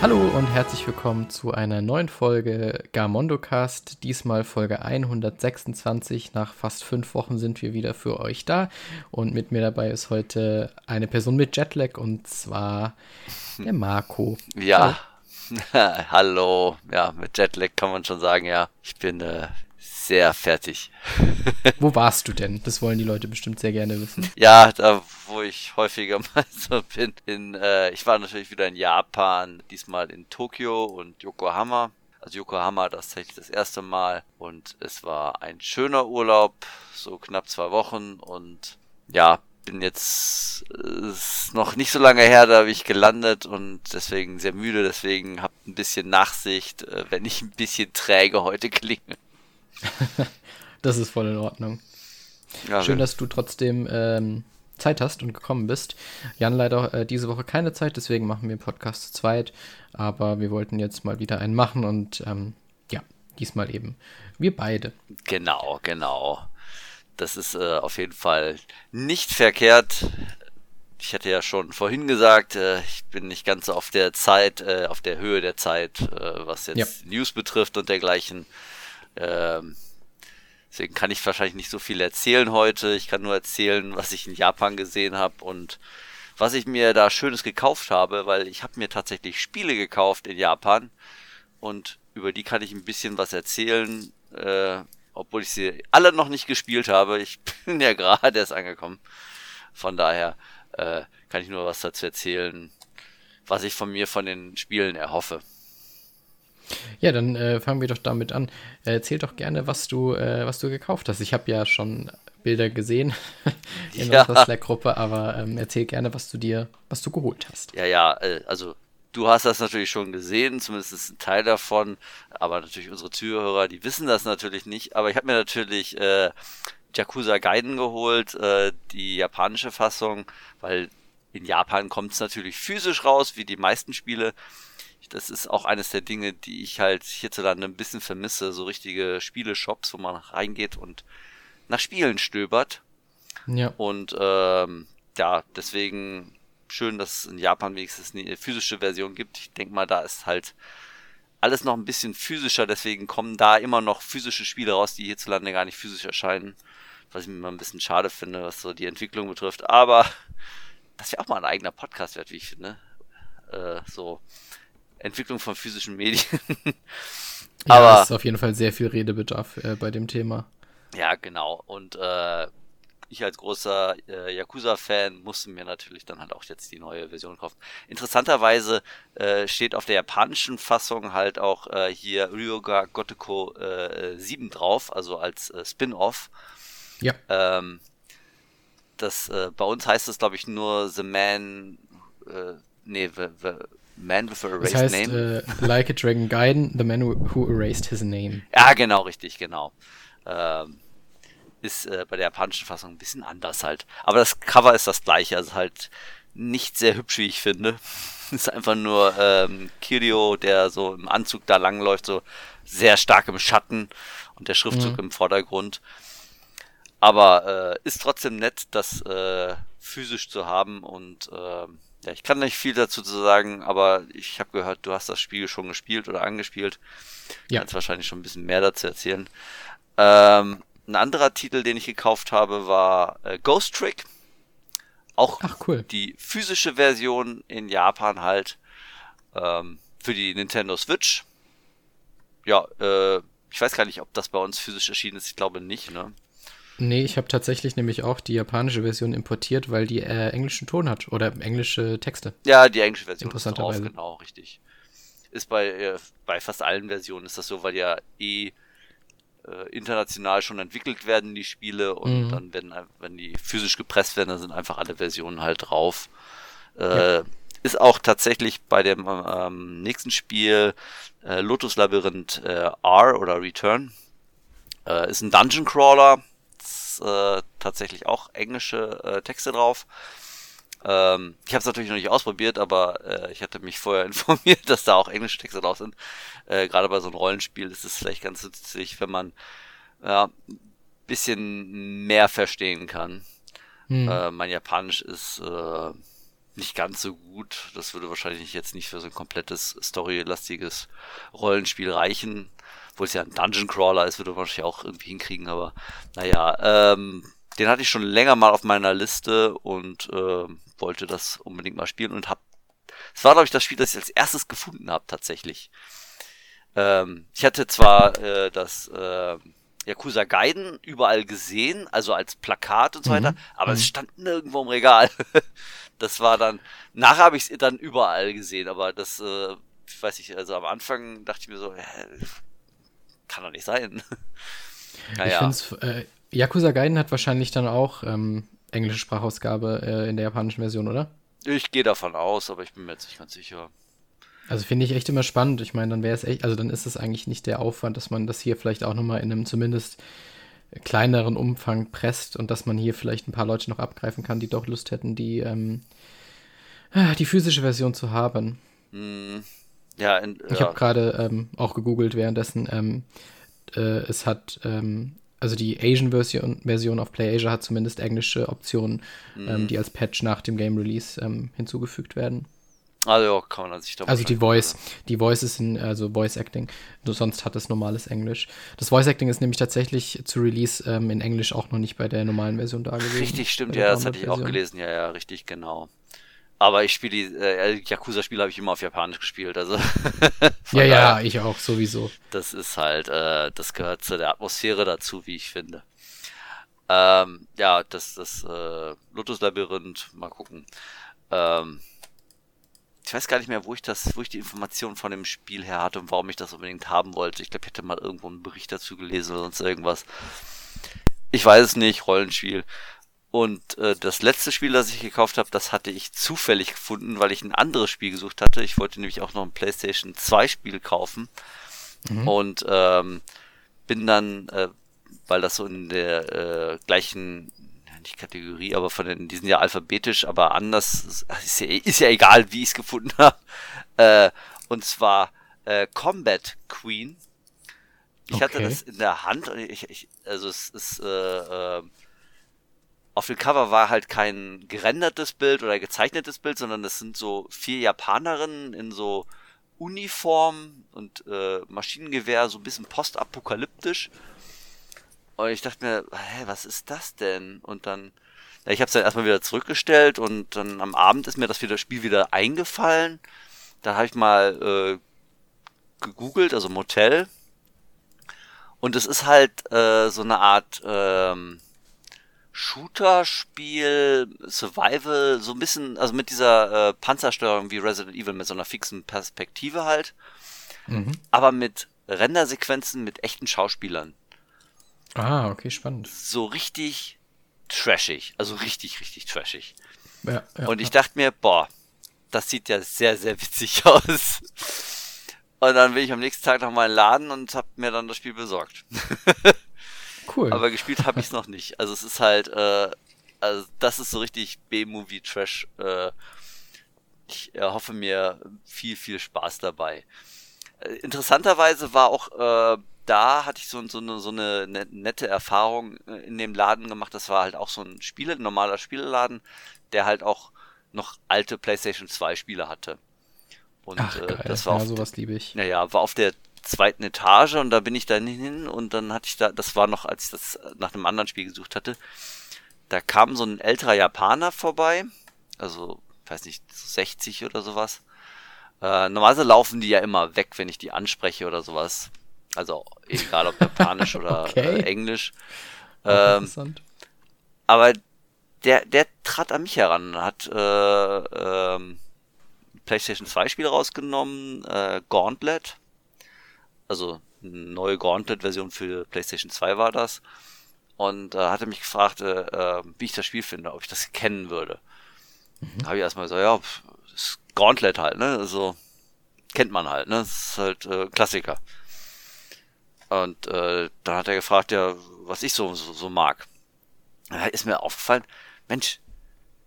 Hallo und herzlich willkommen zu einer neuen Folge Garmondo Cast. Diesmal Folge 126. Nach fast fünf Wochen sind wir wieder für euch da. Und mit mir dabei ist heute eine Person mit Jetlag und zwar der Marco. Ja, hallo. hallo. Ja, mit Jetlag kann man schon sagen, ja. Ich bin äh, sehr fertig. wo warst du denn? Das wollen die Leute bestimmt sehr gerne wissen. Ja, da wo ich häufiger mal so bin. In, äh, ich war natürlich wieder in Japan, diesmal in Tokio und Yokohama. Also Yokohama das tatsächlich das erste Mal und es war ein schöner Urlaub, so knapp zwei Wochen und ja, bin jetzt ist noch nicht so lange her, da habe ich gelandet und deswegen sehr müde, deswegen habt ein bisschen Nachsicht, äh, wenn ich ein bisschen träge heute klinge. das ist voll in Ordnung. Ja, Schön, dass du trotzdem ähm, Zeit hast und gekommen bist. Jan leider äh, diese Woche keine Zeit, deswegen machen wir den Podcast zu zweit. Aber wir wollten jetzt mal wieder einen machen und ähm, ja, diesmal eben wir beide. Genau, genau. Das ist äh, auf jeden Fall nicht verkehrt. Ich hatte ja schon vorhin gesagt, äh, ich bin nicht ganz auf der Zeit, äh, auf der Höhe der Zeit, äh, was jetzt ja. News betrifft und dergleichen. Ähm, deswegen kann ich wahrscheinlich nicht so viel erzählen heute. Ich kann nur erzählen, was ich in Japan gesehen habe und was ich mir da Schönes gekauft habe, weil ich habe mir tatsächlich Spiele gekauft in Japan und über die kann ich ein bisschen was erzählen, äh, obwohl ich sie alle noch nicht gespielt habe. Ich bin ja gerade erst angekommen. Von daher äh, kann ich nur was dazu erzählen, was ich von mir von den Spielen erhoffe. Ja, dann äh, fangen wir doch damit an. Äh, erzähl doch gerne, was du, äh, was du gekauft hast. Ich habe ja schon Bilder gesehen in ja. unserer Slack-Gruppe, aber ähm, erzähl gerne, was du dir, was du geholt hast. Ja, ja, äh, also du hast das natürlich schon gesehen, zumindest ein Teil davon, aber natürlich unsere Zuhörer, die wissen das natürlich nicht. Aber ich habe mir natürlich äh, Yakuza Gaiden geholt, äh, die japanische Fassung, weil in Japan kommt es natürlich physisch raus, wie die meisten Spiele das ist auch eines der Dinge, die ich halt hierzulande ein bisschen vermisse. So richtige Spieleshops, wo man reingeht und nach Spielen stöbert. Ja. Und ähm, ja, deswegen schön, dass es in Japan wenigstens eine physische Version gibt. Ich denke mal, da ist halt alles noch ein bisschen physischer, deswegen kommen da immer noch physische Spiele raus, die hierzulande gar nicht physisch erscheinen. Was ich mir immer ein bisschen schade finde, was so die Entwicklung betrifft. Aber das wäre auch mal ein eigener Podcast wert, wie ich finde. Äh, so Entwicklung von physischen Medien. ja, Aber ist auf jeden Fall sehr viel Redebedarf äh, bei dem Thema. Ja, genau. Und äh, ich als großer äh, Yakuza-Fan musste mir natürlich dann halt auch jetzt die neue Version kaufen. Interessanterweise äh, steht auf der japanischen Fassung halt auch äh, hier Ryoga Goteko äh, 7 drauf, also als äh, Spin-off. Ja. Ähm, das, äh, bei uns heißt es, glaube ich, nur The Man, äh, nee, the, the, Man with a Erased das heißt, Name. Äh, like a Dragon Gaiden, The Man Who Erased His Name. Ja, genau, richtig, genau. Ähm, ist äh, bei der japanischen Fassung ein bisschen anders halt. Aber das Cover ist das gleiche, also halt nicht sehr hübsch, wie ich finde. ist einfach nur ähm, Kirio, der so im Anzug da langläuft, so sehr stark im Schatten und der Schriftzug mhm. im Vordergrund. Aber äh, ist trotzdem nett, das äh, physisch zu haben und äh, ja, ich kann nicht viel dazu sagen, aber ich habe gehört, du hast das Spiel schon gespielt oder angespielt. Ja. Kannst wahrscheinlich schon ein bisschen mehr dazu erzählen. Ähm, ein anderer Titel, den ich gekauft habe, war äh, Ghost Trick. Auch Ach, cool. die physische Version in Japan halt. Ähm, für die Nintendo Switch. Ja, äh, ich weiß gar nicht, ob das bei uns physisch erschienen ist. Ich glaube nicht, ne? Nee, ich habe tatsächlich nämlich auch die japanische Version importiert, weil die äh, englischen Ton hat oder englische Texte. Ja, die englische Version ist drauf, genau, richtig. Ist bei, äh, bei fast allen Versionen ist das so, weil ja eh äh, international schon entwickelt werden, die Spiele, und mhm. dann werden, wenn die physisch gepresst werden, dann sind einfach alle Versionen halt drauf. Äh, ja. Ist auch tatsächlich bei dem ähm, nächsten Spiel äh, Lotus Labyrinth äh, R oder Return. Ist ein Dungeon Crawler äh, tatsächlich auch englische äh, Texte drauf. Ähm, ich habe es natürlich noch nicht ausprobiert, aber äh, ich hatte mich vorher informiert, dass da auch englische Texte drauf sind. Äh, Gerade bei so einem Rollenspiel ist es vielleicht ganz nützlich, wenn man ja, bisschen mehr verstehen kann. Hm. Äh, mein Japanisch ist äh, nicht ganz so gut. Das würde wahrscheinlich jetzt nicht für so ein komplettes storylastiges Rollenspiel reichen. Obwohl es ja ein Dungeon Crawler ist, würde man wahrscheinlich auch irgendwie hinkriegen, aber naja, ähm, den hatte ich schon länger mal auf meiner Liste und äh, wollte das unbedingt mal spielen und hab. Es war, glaube ich, das Spiel, das ich als erstes gefunden habe, tatsächlich. Ähm, ich hatte zwar äh, das äh, Yakuza Gaiden überall gesehen, also als Plakat und so weiter, mhm. aber es mhm. stand nirgendwo im Regal. das war dann, nachher habe ich es dann überall gesehen, aber das, äh, weiß ich, also am Anfang dachte ich mir so, äh, kann doch nicht sein. naja. Ich finde äh, Yakuza Gaiden hat wahrscheinlich dann auch ähm, englische Sprachausgabe äh, in der japanischen Version, oder? Ich gehe davon aus, aber ich bin mir jetzt nicht ganz sicher. Also finde ich echt immer spannend. Ich meine, dann wäre es echt, also dann ist es eigentlich nicht der Aufwand, dass man das hier vielleicht auch nochmal in einem zumindest kleineren Umfang presst und dass man hier vielleicht ein paar Leute noch abgreifen kann, die doch Lust hätten, die, ähm, die physische Version zu haben. Mm, ja, in, ich ja. habe gerade ähm, auch gegoogelt währenddessen. Ähm, äh, es hat, ähm, also die Asian-Version Version auf PlayAsia hat zumindest englische Optionen, mm. die als Patch nach dem Game Release ähm, hinzugefügt werden. Also kann man sich da Also die Voice, die Voice ist in, also Voice Acting. Sonst hat es normales Englisch. Das Voice Acting ist nämlich tatsächlich zu Release ähm, in Englisch auch noch nicht bei der normalen Version da gewesen. Richtig, stimmt, ja, das hatte ich auch gelesen, ja, ja, richtig, genau. Aber ich spiele die äh, Yakuza-Spiele habe ich immer auf Japanisch gespielt, also. ja, ja, ich auch sowieso. Das ist halt, äh, das gehört zu der Atmosphäre dazu, wie ich finde. Ähm, ja, das, das äh, Lotus-Labyrinth, mal gucken. Ähm, ich weiß gar nicht mehr, wo ich das, wo ich die Informationen von dem Spiel her hatte und warum ich das unbedingt haben wollte. Ich glaube, ich hätte mal irgendwo einen Bericht dazu gelesen oder sonst irgendwas. Ich weiß es nicht, Rollenspiel. Und äh, das letzte Spiel, das ich gekauft habe, das hatte ich zufällig gefunden, weil ich ein anderes Spiel gesucht hatte. Ich wollte nämlich auch noch ein PlayStation 2 Spiel kaufen. Mhm. Und ähm, bin dann, äh, weil das so in der äh, gleichen nicht Kategorie, aber von den, die sind ja alphabetisch, aber anders, ist ja, ist ja egal, wie ich es gefunden habe. Äh, und zwar äh, Combat Queen. Ich okay. hatte das in der Hand und ich, ich also es ist, äh, äh, auf dem Cover war halt kein gerendertes Bild oder gezeichnetes Bild, sondern das sind so vier Japanerinnen in so Uniform und äh, Maschinengewehr, so ein bisschen postapokalyptisch. Und ich dachte mir, hä, was ist das denn? Und dann, ja, ich habe es dann erstmal wieder zurückgestellt und dann am Abend ist mir das wieder, Spiel wieder eingefallen. Da habe ich mal äh, gegoogelt, also Motel. Und es ist halt äh, so eine Art ähm, Shooter-Spiel, Survival, so ein bisschen, also mit dieser äh, Panzersteuerung wie Resident Evil, mit so einer fixen Perspektive halt. Mhm. Aber mit Rendersequenzen mit echten Schauspielern. Ah, okay, spannend. So richtig trashig. Also richtig, richtig trashig. Ja, ja, und ich dachte mir, boah, das sieht ja sehr, sehr witzig aus. Und dann bin ich am nächsten Tag noch mal in den Laden und hab mir dann das Spiel besorgt. cool. Aber gespielt habe ich es noch nicht. Also es ist halt, äh, also das ist so richtig B-Movie-Trash. Äh, ich erhoffe mir viel, viel Spaß dabei. Äh, interessanterweise war auch äh, da hatte ich so, so, eine, so eine ne, nette Erfahrung äh, in dem Laden gemacht. Das war halt auch so ein Spiele, ein normaler Spieleladen, der halt auch noch alte PlayStation 2 Spiele hatte. Und Ach, äh, das war ja, auf, sowas liebe ich. Naja, war auf der zweiten Etage und da bin ich dann hin und dann hatte ich da, das war noch, als ich das nach einem anderen Spiel gesucht hatte, da kam so ein älterer Japaner vorbei, also, weiß nicht, 60 oder sowas. Äh, normalerweise laufen die ja immer weg, wenn ich die anspreche oder sowas. Also egal ob Japanisch oder okay. äh, Englisch. Ähm, interessant. Aber der, der trat an mich heran, hat äh, ähm, PlayStation 2 Spiel rausgenommen, äh, Gauntlet. Also eine neue Gauntlet-Version für PlayStation 2 war das. Und äh, hatte mich gefragt, äh, äh, wie ich das Spiel finde, ob ich das kennen würde. Mhm. Da habe ich erstmal gesagt, ja, ist Gauntlet halt, ne? Also kennt man halt, ne? Das ist halt äh, Klassiker. Und äh, dann hat er gefragt, ja, was ich so, so, so mag. Da ist mir aufgefallen, Mensch,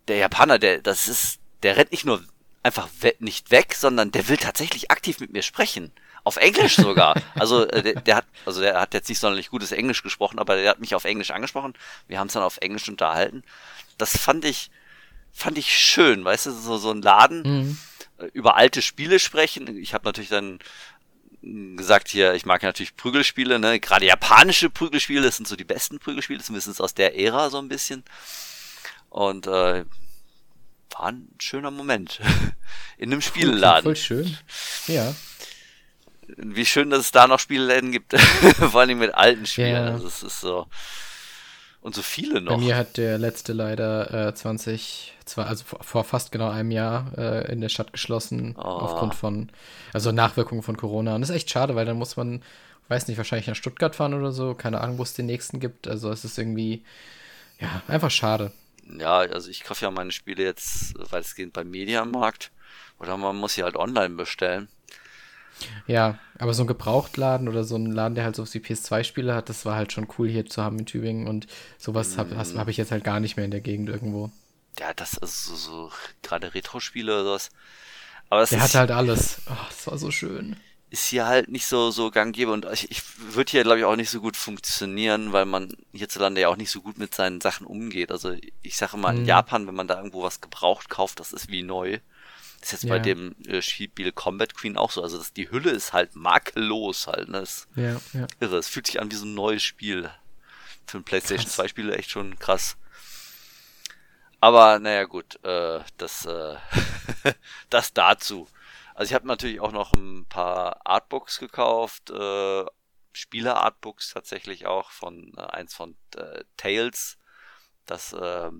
der Japaner, der, das ist, der rennt nicht nur einfach we nicht weg, sondern der will tatsächlich aktiv mit mir sprechen. Auf Englisch sogar. Also äh, der, der, hat, also der hat jetzt nicht sonderlich gutes Englisch gesprochen, aber der hat mich auf Englisch angesprochen. Wir haben es dann auf Englisch unterhalten. Das fand ich fand ich schön, weißt du, so, so ein Laden, mhm. Äh, über alte Spiele sprechen. Ich habe natürlich dann gesagt hier, ich mag ja natürlich Prügelspiele, ne? Gerade japanische Prügelspiele, das sind so die besten Prügelspiele, zumindest aus der Ära so ein bisschen. Und äh, war ein schöner Moment. In einem Spieleladen. Voll schön. Ja. Wie schön, dass es da noch Spielläden gibt. Vor allem mit alten Spielen. Ja. Also es ist so. Und so viele noch. Bei mir hat der letzte leider äh, 20, zwar, also vor, vor, fast genau einem Jahr äh, in der Stadt geschlossen, oh. aufgrund von, also Nachwirkungen von Corona. Und das ist echt schade, weil dann muss man, weiß nicht, wahrscheinlich nach Stuttgart fahren oder so, keine Ahnung, wo es den nächsten gibt. Also es ist irgendwie, ja, einfach schade. Ja, also ich kaufe ja meine Spiele jetzt weitestgehend beim Mediamarkt. Oder man muss sie halt online bestellen. Ja, aber so ein Gebrauchtladen oder so ein Laden, der halt so die PS2-Spiele hat, das war halt schon cool hier zu haben in Tübingen und sowas habe mm. hab ich jetzt halt gar nicht mehr in der Gegend irgendwo. Ja, das ist so, so gerade Retro-Spiele oder sowas. Aber der hatte halt alles. Oh, das war so schön. Ist hier halt nicht so, so gang gäbe und ich, ich würde hier, glaube ich, auch nicht so gut funktionieren, weil man hierzulande ja auch nicht so gut mit seinen Sachen umgeht. Also ich sage mal, in mm. Japan, wenn man da irgendwo was gebraucht kauft, das ist wie neu. Das ist jetzt ja. bei dem äh, Spiel Combat Queen auch so. Also das, die Hülle ist halt makellos halt. Ne? Das ja, ja. Irre. Es fühlt sich an wie so ein neues Spiel. Für ein PlayStation krass. 2 Spiele echt schon krass. Aber naja gut, äh, das, äh, das dazu. Also ich habe natürlich auch noch ein paar Artbooks gekauft, äh, Spiele-Artbooks tatsächlich auch von äh, eins von äh, Tales. Das äh,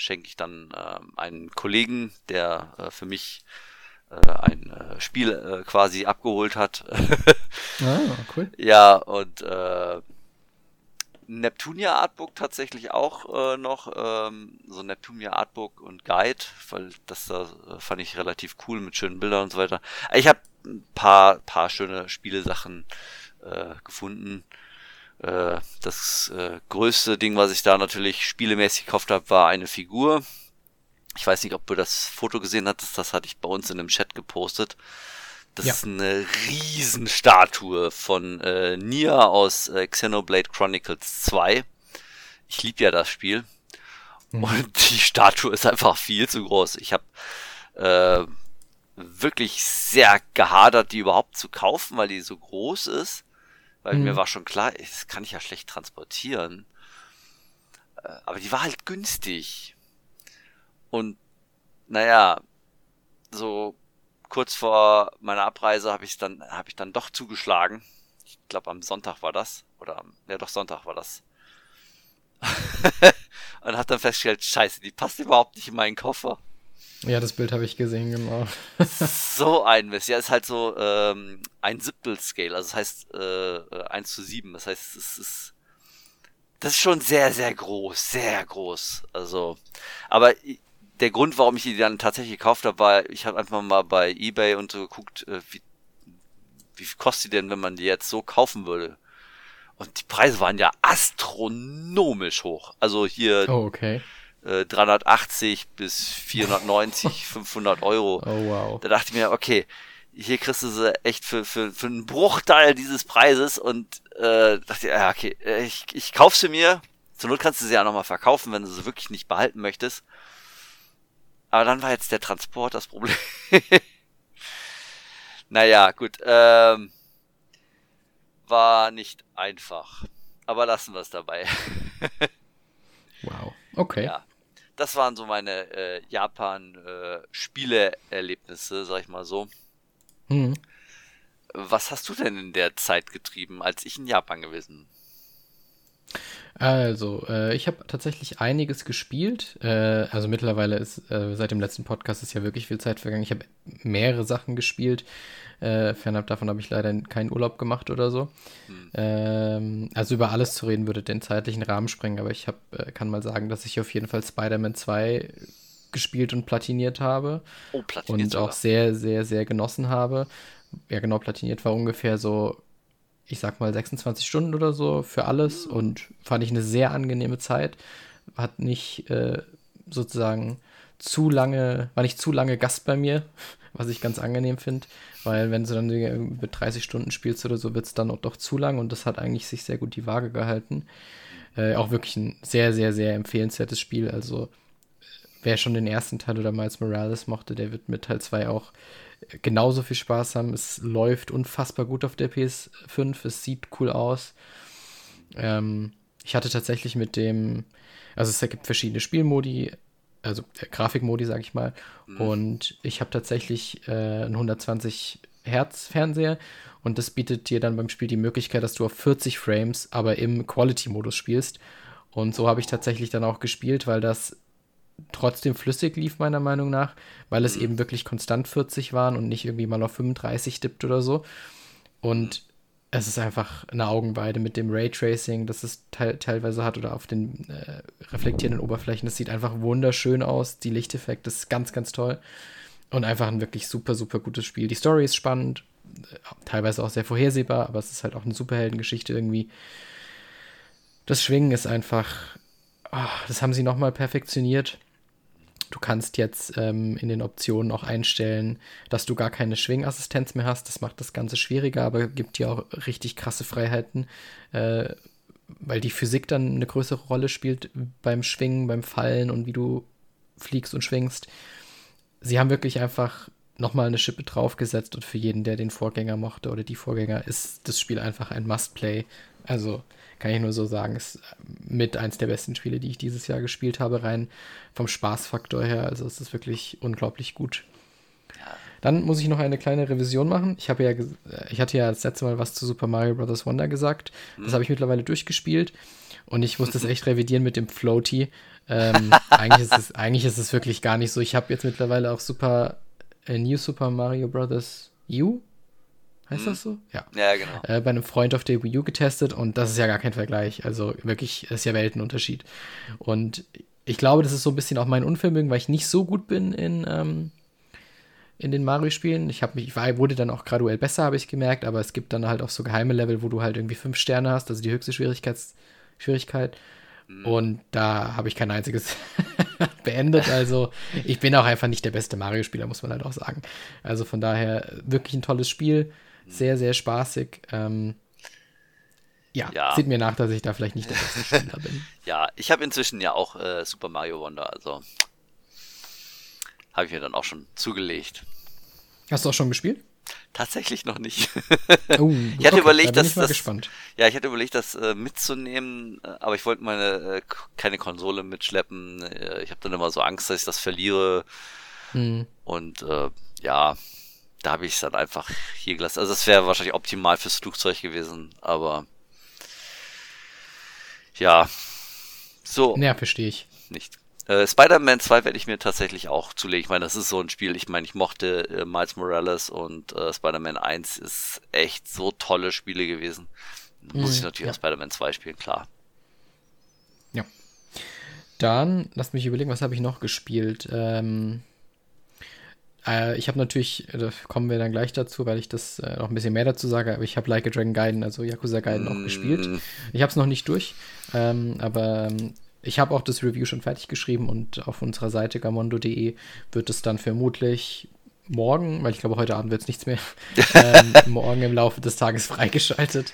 schenke ich dann äh, einen Kollegen, der äh, für mich äh, ein äh, Spiel äh, quasi abgeholt hat. ah, cool. Ja, und Neptunia Artbook tatsächlich auch äh, noch, ähm, so Neptunia Artbook und Guide, weil das da äh, fand ich relativ cool mit schönen Bildern und so weiter. Ich habe ein paar, paar schöne Spielesachen äh, gefunden. Äh, das äh, größte Ding, was ich da natürlich spielemäßig gekauft habe, war eine Figur. Ich weiß nicht, ob du das Foto gesehen hattest, das hatte ich bei uns in dem Chat gepostet. Das ja. ist eine Riesenstatue von äh, Nia aus äh, Xenoblade Chronicles 2. Ich liebe ja das Spiel. Mhm. Und die Statue ist einfach viel zu groß. Ich habe äh, wirklich sehr gehadert, die überhaupt zu kaufen, weil die so groß ist. Weil mhm. mir war schon klar, das kann ich ja schlecht transportieren. Äh, aber die war halt günstig. Und naja, so kurz vor meiner Abreise habe ich dann, habe ich dann doch zugeschlagen. Ich glaube am Sonntag war das. Oder am, ja doch Sonntag war das. und hat dann festgestellt, scheiße, die passt überhaupt nicht in meinen Koffer. Ja, das Bild habe ich gesehen, genau. so ein Mist. Ja, ist halt so ähm, ein Siebtel-Scale, also das heißt äh, 1 zu 7. Das heißt, es ist. Das ist schon sehr, sehr groß, sehr groß. Also, aber der Grund, warum ich die dann tatsächlich gekauft habe, war, ich habe einfach mal bei Ebay und so geguckt, äh, wie, wie viel kostet die denn, wenn man die jetzt so kaufen würde. Und die Preise waren ja astronomisch hoch. Also hier. Oh, okay 380 äh, bis 490, 500 Euro. Oh, wow. Da dachte ich mir, okay, hier kriegst du sie echt für, für, für einen Bruchteil dieses Preises und äh, dachte, ja, okay, äh, ich, ich kauf sie mir. Zur Not kannst du sie ja nochmal verkaufen, wenn du sie wirklich nicht behalten möchtest. Aber dann war jetzt der Transport das Problem. naja, gut. Ähm, war nicht einfach. Aber lassen wir es dabei. wow. Okay. Ja das waren so meine äh, Japan-Spieleerlebnisse, äh, sag ich mal so. Mhm. Was hast du denn in der Zeit getrieben, als ich in Japan gewesen bin? Also, äh, ich habe tatsächlich einiges gespielt. Äh, also mittlerweile ist äh, seit dem letzten Podcast ist ja wirklich viel Zeit vergangen. Ich habe mehrere Sachen gespielt. Äh, fernab davon habe ich leider keinen Urlaub gemacht oder so. Hm. Ähm, also über alles zu reden würde den zeitlichen Rahmen sprengen, aber ich hab, äh, kann mal sagen, dass ich auf jeden Fall Spider-Man 2 gespielt und platiniert habe. Oh, platiniert Und auch sehr, sehr, sehr genossen habe. Ja, genau, platiniert war ungefähr so, ich sag mal, 26 Stunden oder so für alles mhm. und fand ich eine sehr angenehme Zeit. Hat nicht äh, sozusagen zu lange, war nicht zu lange Gast bei mir, was ich ganz angenehm finde. Weil wenn du dann mit 30 Stunden spielst oder so, wird es dann auch doch zu lang und das hat eigentlich sich sehr gut die Waage gehalten. Äh, auch wirklich ein sehr, sehr, sehr empfehlenswertes Spiel. Also wer schon den ersten Teil oder Miles Morales mochte, der wird mit Teil 2 auch genauso viel Spaß haben. Es läuft unfassbar gut auf der PS5, es sieht cool aus. Ähm, ich hatte tatsächlich mit dem, also es gibt verschiedene Spielmodi, also äh, Grafikmodi, sag ich mal. Mhm. Und ich habe tatsächlich äh, einen 120 Hertz Fernseher und das bietet dir dann beim Spiel die Möglichkeit, dass du auf 40 Frames, aber im Quality-Modus spielst. Und so habe ich tatsächlich dann auch gespielt, weil das trotzdem flüssig lief, meiner Meinung nach, weil es mhm. eben wirklich konstant 40 waren und nicht irgendwie mal auf 35 dippt oder so. Und es ist einfach eine Augenweide mit dem Raytracing, das es te teilweise hat oder auf den äh, reflektierenden Oberflächen. Das sieht einfach wunderschön aus. Die Lichteffekte ist ganz, ganz toll. Und einfach ein wirklich super, super gutes Spiel. Die Story ist spannend, äh, teilweise auch sehr vorhersehbar, aber es ist halt auch eine Superheldengeschichte irgendwie. Das Schwingen ist einfach, oh, das haben sie nochmal perfektioniert. Du kannst jetzt ähm, in den Optionen auch einstellen, dass du gar keine Schwingassistenz mehr hast. Das macht das Ganze schwieriger, aber gibt dir auch richtig krasse Freiheiten, äh, weil die Physik dann eine größere Rolle spielt beim Schwingen, beim Fallen und wie du fliegst und schwingst. Sie haben wirklich einfach nochmal eine Schippe draufgesetzt und für jeden, der den Vorgänger mochte oder die Vorgänger, ist das Spiel einfach ein Must-Play. Also kann ich nur so sagen, ist mit eins der besten Spiele, die ich dieses Jahr gespielt habe, rein vom Spaßfaktor her. Also es ist wirklich unglaublich gut. Dann muss ich noch eine kleine Revision machen. Ich habe ja, ich hatte ja das letzte Mal was zu Super Mario Bros. Wonder gesagt. Das mhm. habe ich mittlerweile durchgespielt und ich muss das echt revidieren mit dem Floaty. Ähm, eigentlich, ist es, eigentlich ist es wirklich gar nicht so. Ich habe jetzt mittlerweile auch Super äh, New Super Mario Bros. U Heißt das so? Ja. Ja, genau. Äh, bei einem Freund auf der Wii U getestet und das ist ja gar kein Vergleich. Also wirklich, das ist ja Weltenunterschied. Und ich glaube, das ist so ein bisschen auch mein Unvermögen, weil ich nicht so gut bin in, ähm, in den Mario-Spielen. Ich habe mich, ich war, wurde dann auch graduell besser, habe ich gemerkt, aber es gibt dann halt auch so geheime Level, wo du halt irgendwie fünf Sterne hast, also die höchste Schwierigkeits Schwierigkeit. Mhm. Und da habe ich kein einziges beendet. Also ich bin auch einfach nicht der beste Mario-Spieler, muss man halt auch sagen. Also von daher wirklich ein tolles Spiel sehr, sehr spaßig. Ähm, ja, ja, sieht mir nach, dass ich da vielleicht nicht der beste Spieler bin. ja, ich habe inzwischen ja auch äh, Super Mario Wonder, also habe ich mir dann auch schon zugelegt. Hast du auch schon gespielt? Tatsächlich noch nicht. oh, ich hatte okay, überlegt, da dass das, ja, ich hatte überlegt, das äh, mitzunehmen, äh, aber ich wollte meine äh, keine Konsole mitschleppen. Äh, ich habe dann immer so Angst, dass ich das verliere. Hm. Und äh, ja, da habe ich es dann einfach hier gelassen. Also es wäre wahrscheinlich optimal fürs Flugzeug gewesen, aber ja, so. Ja, verstehe ich. Nicht. Äh, Spider-Man 2 werde ich mir tatsächlich auch zulegen. Ich meine, das ist so ein Spiel. Ich meine, ich mochte äh, Miles Morales und äh, Spider-Man 1 ist echt so tolle Spiele gewesen. Muss ich mhm, natürlich ja. auch Spider-Man 2 spielen, klar. Ja. Dann, lass mich überlegen, was habe ich noch gespielt? Ähm, äh, ich habe natürlich, da kommen wir dann gleich dazu, weil ich das äh, noch ein bisschen mehr dazu sage, aber ich habe Like a Dragon Gaiden, also Yakuza Gaiden mm. auch gespielt. Ich habe es noch nicht durch, ähm, aber ähm, ich habe auch das Review schon fertig geschrieben und auf unserer Seite gamondo.de wird es dann vermutlich morgen, weil ich glaube, heute Abend wird es nichts mehr, ähm, morgen im Laufe des Tages freigeschaltet.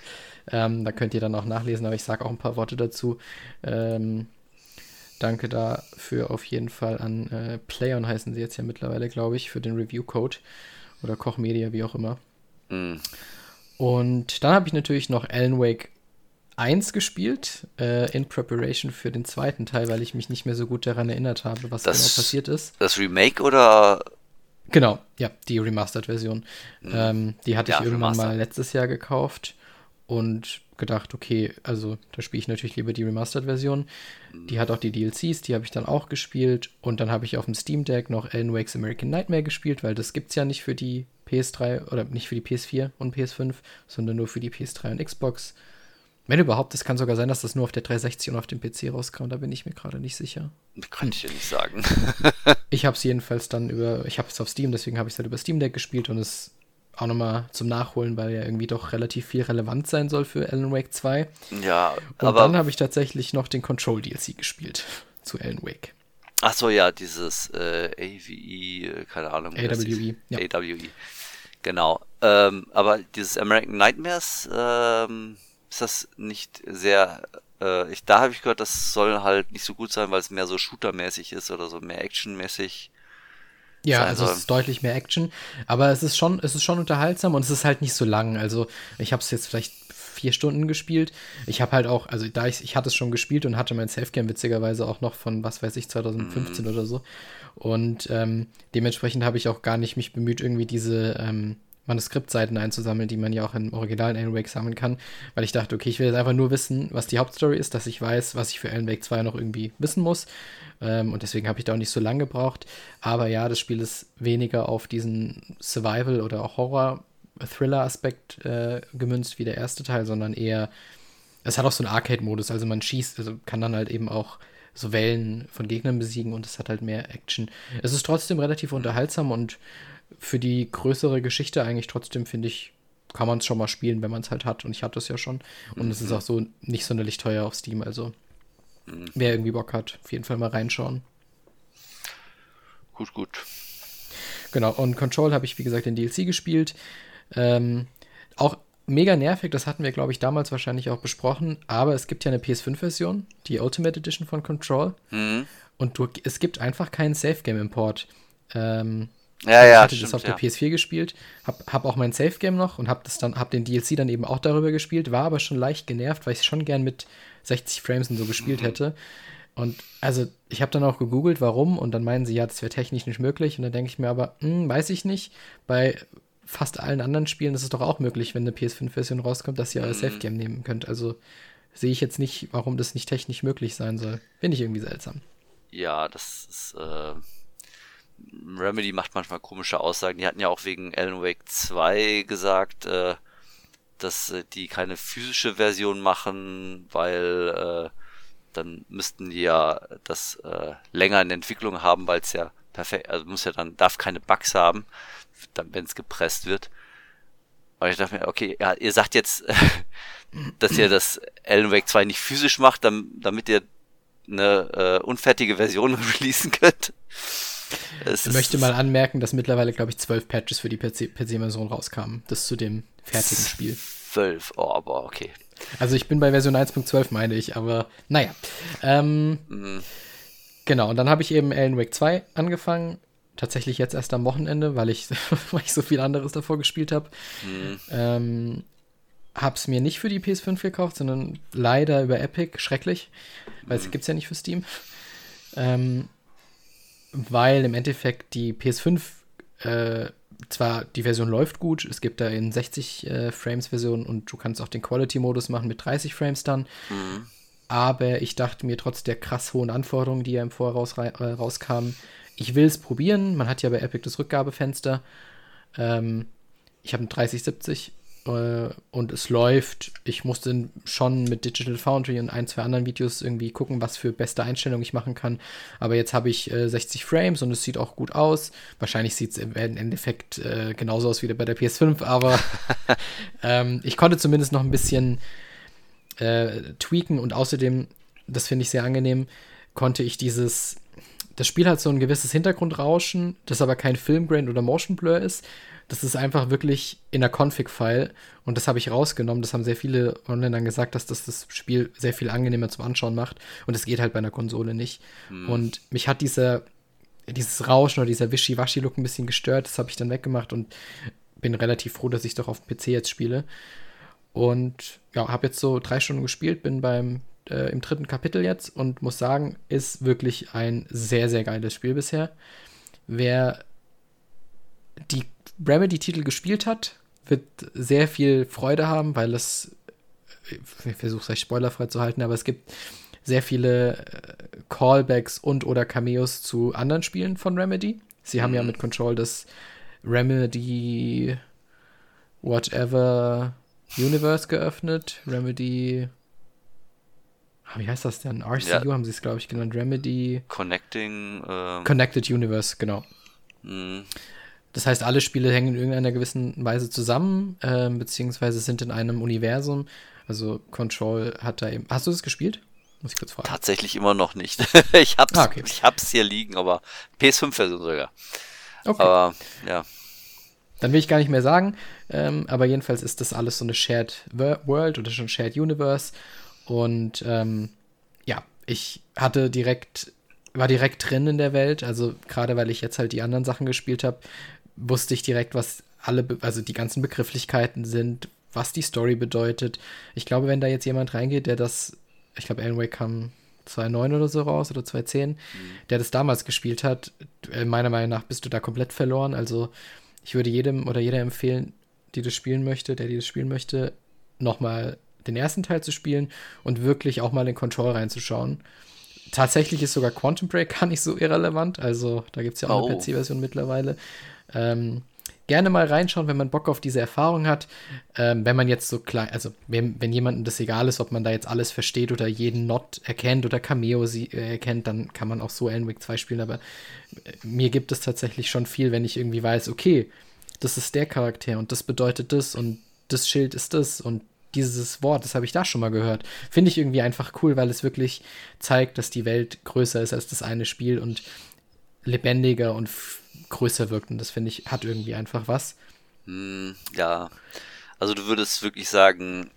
Ähm, da könnt ihr dann auch nachlesen, aber ich sage auch ein paar Worte dazu. Ähm, Danke dafür auf jeden Fall an äh, Playon heißen sie jetzt ja mittlerweile, glaube ich, für den Review-Code oder Kochmedia, wie auch immer. Mm. Und dann habe ich natürlich noch Alan Wake 1 gespielt, äh, in Preparation für den zweiten Teil, weil ich mich nicht mehr so gut daran erinnert habe, was das, genau passiert ist. Das Remake oder? Genau, ja, die Remastered-Version. Mm. Ähm, die hatte ja, ich irgendwann Remastered. mal letztes Jahr gekauft und gedacht, okay, also da spiele ich natürlich lieber die Remastered-Version. Die hat auch die DLCs, die habe ich dann auch gespielt. Und dann habe ich auf dem Steam Deck noch Alan Wake's American Nightmare gespielt, weil das gibt es ja nicht für die PS3 oder nicht für die PS4 und PS5, sondern nur für die PS3 und Xbox. Wenn überhaupt, es kann sogar sein, dass das nur auf der 360 und auf dem PC rauskam, da bin ich mir gerade nicht sicher. Kann ich dir nicht sagen. ich habe es jedenfalls dann über, ich habe es auf Steam, deswegen habe ich es halt über Steam Deck gespielt und es auch nochmal zum Nachholen, weil ja irgendwie doch relativ viel relevant sein soll für Alan Wake 2. Ja, und aber. dann habe ich tatsächlich noch den Control DLC gespielt zu Alan Wake. Ach so, ja, dieses äh, AVE, äh, keine Ahnung. AWE. Ja. AWE. Genau. Ähm, aber dieses American Nightmares, ähm, ist das nicht sehr äh, ich, da habe ich gehört, das soll halt nicht so gut sein, weil es mehr so shootermäßig ist oder so mehr actionmäßig. Ja, also soll. es ist deutlich mehr Action, aber es ist schon, es ist schon unterhaltsam und es ist halt nicht so lang. Also ich habe es jetzt vielleicht vier Stunden gespielt. Ich habe halt auch, also da ich, ich hatte es schon gespielt und hatte mein Safegame witzigerweise auch noch von, was weiß ich, 2015 mm. oder so. Und ähm, dementsprechend habe ich auch gar nicht mich bemüht, irgendwie diese ähm, Manuskriptseiten einzusammeln, die man ja auch im originalen Alan Wake sammeln kann, weil ich dachte, okay, ich will jetzt einfach nur wissen, was die Hauptstory ist, dass ich weiß, was ich für Alan Wake 2 noch irgendwie wissen muss. Ähm, und deswegen habe ich da auch nicht so lange gebraucht. Aber ja, das Spiel ist weniger auf diesen Survival- oder auch Horror-Thriller-Aspekt äh, gemünzt wie der erste Teil, sondern eher, es hat auch so einen Arcade-Modus, also man schießt, also kann dann halt eben auch so Wellen von Gegnern besiegen und es hat halt mehr Action. Es ist trotzdem relativ unterhaltsam und für die größere Geschichte eigentlich trotzdem, finde ich, kann man es schon mal spielen, wenn man es halt hat. Und ich hatte es ja schon. Und es ist mhm. auch so nicht sonderlich teuer auf Steam. Also, mhm. wer irgendwie Bock hat, auf jeden Fall mal reinschauen. Gut, gut. Genau, und Control habe ich, wie gesagt, in DLC gespielt. Ähm, auch mega nervig, das hatten wir, glaube ich, damals wahrscheinlich auch besprochen. Aber es gibt ja eine PS5-Version, die Ultimate Edition von Control. Mhm. Und du, es gibt einfach keinen Safe-Game-Import. Ähm, ja, ja, ich hatte stimmt, das auf der PS4 gespielt, hab, hab auch mein Safe Game noch und hab das dann, hab den DLC dann eben auch darüber gespielt, war aber schon leicht genervt, weil ich es schon gern mit 60 Frames und so gespielt hätte. Und also ich habe dann auch gegoogelt, warum, und dann meinen sie, ja, das wäre technisch nicht möglich. Und dann denke ich mir aber, hm, weiß ich nicht. Bei fast allen anderen Spielen ist es doch auch möglich, wenn eine PS5-Version rauskommt, dass ihr euer mhm. Safe Game nehmen könnt. Also sehe ich jetzt nicht, warum das nicht technisch möglich sein soll. Finde ich irgendwie seltsam. Ja, das ist. Äh Remedy macht manchmal komische Aussagen. Die hatten ja auch wegen Alan Wake 2 gesagt, äh, dass äh, die keine physische Version machen, weil äh, dann müssten die ja das äh, länger in Entwicklung haben, weil es ja perfekt, also muss ja dann, darf keine Bugs haben, dann wenn es gepresst wird. Und ich dachte mir, okay, ja, ihr sagt jetzt, dass ihr das Alan Wake 2 nicht physisch macht, damit ihr eine äh, unfertige Version releasen könnt. Es ich möchte mal anmerken, dass mittlerweile, glaube ich, zwölf Patches für die PC-Version rauskamen. Das zu dem fertigen Spiel. Zwölf, oh, aber okay. Also ich bin bei Version 1.12, meine ich, aber naja. Ähm, mhm. Genau, und dann habe ich eben Alan Wake 2 angefangen. Tatsächlich jetzt erst am Wochenende, weil ich, weil ich so viel anderes davor gespielt habe. Mhm. Ähm, hab's mir nicht für die PS5 gekauft, sondern leider über Epic. Schrecklich, weil es mhm. gibt's ja nicht für Steam. Ähm, weil im Endeffekt die PS5 äh, zwar die Version läuft gut, es gibt da in 60 äh, Frames Version und du kannst auch den Quality Modus machen mit 30 Frames dann. Mhm. Aber ich dachte mir trotz der krass hohen Anforderungen, die ja im Voraus äh, rauskamen, ich will es probieren. Man hat ja bei Epic das Rückgabefenster. Ähm, ich habe ein 3070 äh, und es läuft. Ich musste schon mit Digital Foundry und ein, zwei anderen Videos irgendwie gucken, was für beste Einstellungen ich machen kann. Aber jetzt habe ich äh, 60 Frames und es sieht auch gut aus. Wahrscheinlich sieht es im Endeffekt äh, genauso aus wie bei der PS5, aber ähm, ich konnte zumindest noch ein bisschen äh, tweaken und außerdem, das finde ich sehr angenehm, konnte ich dieses das Spiel hat so ein gewisses Hintergrundrauschen, das aber kein Filmgrain oder Motion Blur ist. Das ist einfach wirklich in der Config-File und das habe ich rausgenommen. Das haben sehr viele online dann gesagt, dass das das Spiel sehr viel angenehmer zum Anschauen macht und das geht halt bei einer Konsole nicht. Hm. Und mich hat dieser, dieses Rauschen oder dieser Wischi-Waschi-Look ein bisschen gestört. Das habe ich dann weggemacht und bin relativ froh, dass ich doch auf dem PC jetzt spiele. Und ja, habe jetzt so drei Stunden gespielt, bin beim äh, im dritten Kapitel jetzt und muss sagen, ist wirklich ein sehr, sehr geiles Spiel bisher. Wer die Remedy-Titel gespielt hat, wird sehr viel Freude haben, weil es, ich versuche es euch spoilerfrei zu halten, aber es gibt sehr viele äh, Callbacks und oder Cameos zu anderen Spielen von Remedy. Sie mhm. haben ja mhm. mit Control das Remedy Whatever Universe geöffnet. Remedy. Ah, wie heißt das denn? RCU ja. haben sie es, glaube ich, genannt. Remedy. Connecting. Ähm. Connected Universe, genau. Mhm. Das heißt, alle Spiele hängen in irgendeiner gewissen Weise zusammen, äh, beziehungsweise sind in einem Universum. Also Control hat da eben. Hast du das gespielt? Muss ich kurz fragen. Tatsächlich immer noch nicht. ich hab's, ah, okay. ich hab's hier liegen, aber PS5-Version sogar. Okay. Aber ja. Dann will ich gar nicht mehr sagen. Ähm, aber jedenfalls ist das alles so eine Shared World oder schon Shared Universe. Und ähm, ja, ich hatte direkt, war direkt drin in der Welt. Also gerade weil ich jetzt halt die anderen Sachen gespielt habe, wusste ich direkt, was alle, also die ganzen Begrifflichkeiten sind, was die Story bedeutet. Ich glaube, wenn da jetzt jemand reingeht, der das, ich glaube, Alan Wake kam 2009 oder so raus oder 2010, mhm. der das damals gespielt hat, äh, meiner Meinung nach bist du da komplett verloren. Also ich würde jedem oder jeder empfehlen, die das spielen möchte, der die das spielen möchte, nochmal den ersten Teil zu spielen und wirklich auch mal in Control reinzuschauen. Tatsächlich ist sogar Quantum Break gar nicht so irrelevant. Also da gibt es ja auch oh. eine PC-Version mittlerweile. Ähm, gerne mal reinschauen, wenn man Bock auf diese Erfahrung hat. Ähm, wenn man jetzt so klein, also wenn, wenn jemandem das egal ist, ob man da jetzt alles versteht oder jeden Not erkennt oder Cameo sie, äh, erkennt, dann kann man auch so Alan Wake 2 spielen. Aber äh, mir gibt es tatsächlich schon viel, wenn ich irgendwie weiß, okay, das ist der Charakter und das bedeutet das und das Schild ist das und dieses Wort, das habe ich da schon mal gehört. Finde ich irgendwie einfach cool, weil es wirklich zeigt, dass die Welt größer ist als das eine Spiel und lebendiger und größer wirkt. Und das finde ich, hat irgendwie einfach was. Hm, ja, also du würdest wirklich sagen,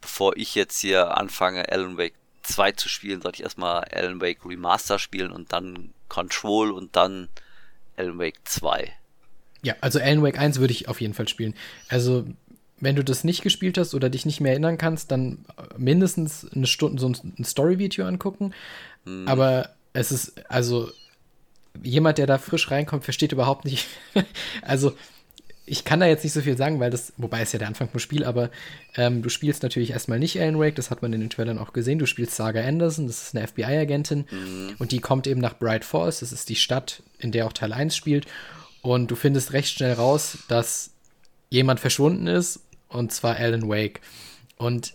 bevor ich jetzt hier anfange, Alan Wake 2 zu spielen, sollte ich erstmal Alan Wake Remaster spielen und dann Control und dann Alan Wake 2. Ja, also Alan Wake 1 würde ich auf jeden Fall spielen. Also, wenn du das nicht gespielt hast oder dich nicht mehr erinnern kannst, dann mindestens eine Stunde so ein Story-Video angucken. Hm. Aber es ist, also, jemand, der da frisch reinkommt, versteht überhaupt nicht. also, ich kann da jetzt nicht so viel sagen, weil das, wobei es ja der Anfang vom Spiel, aber ähm, du spielst natürlich erstmal nicht Alan Wake, das hat man in den Trailern auch gesehen. Du spielst Saga Anderson, das ist eine FBI-Agentin mhm. und die kommt eben nach Bright Falls, das ist die Stadt, in der auch Teil 1 spielt. Und du findest recht schnell raus, dass jemand verschwunden ist, und zwar Alan Wake. Und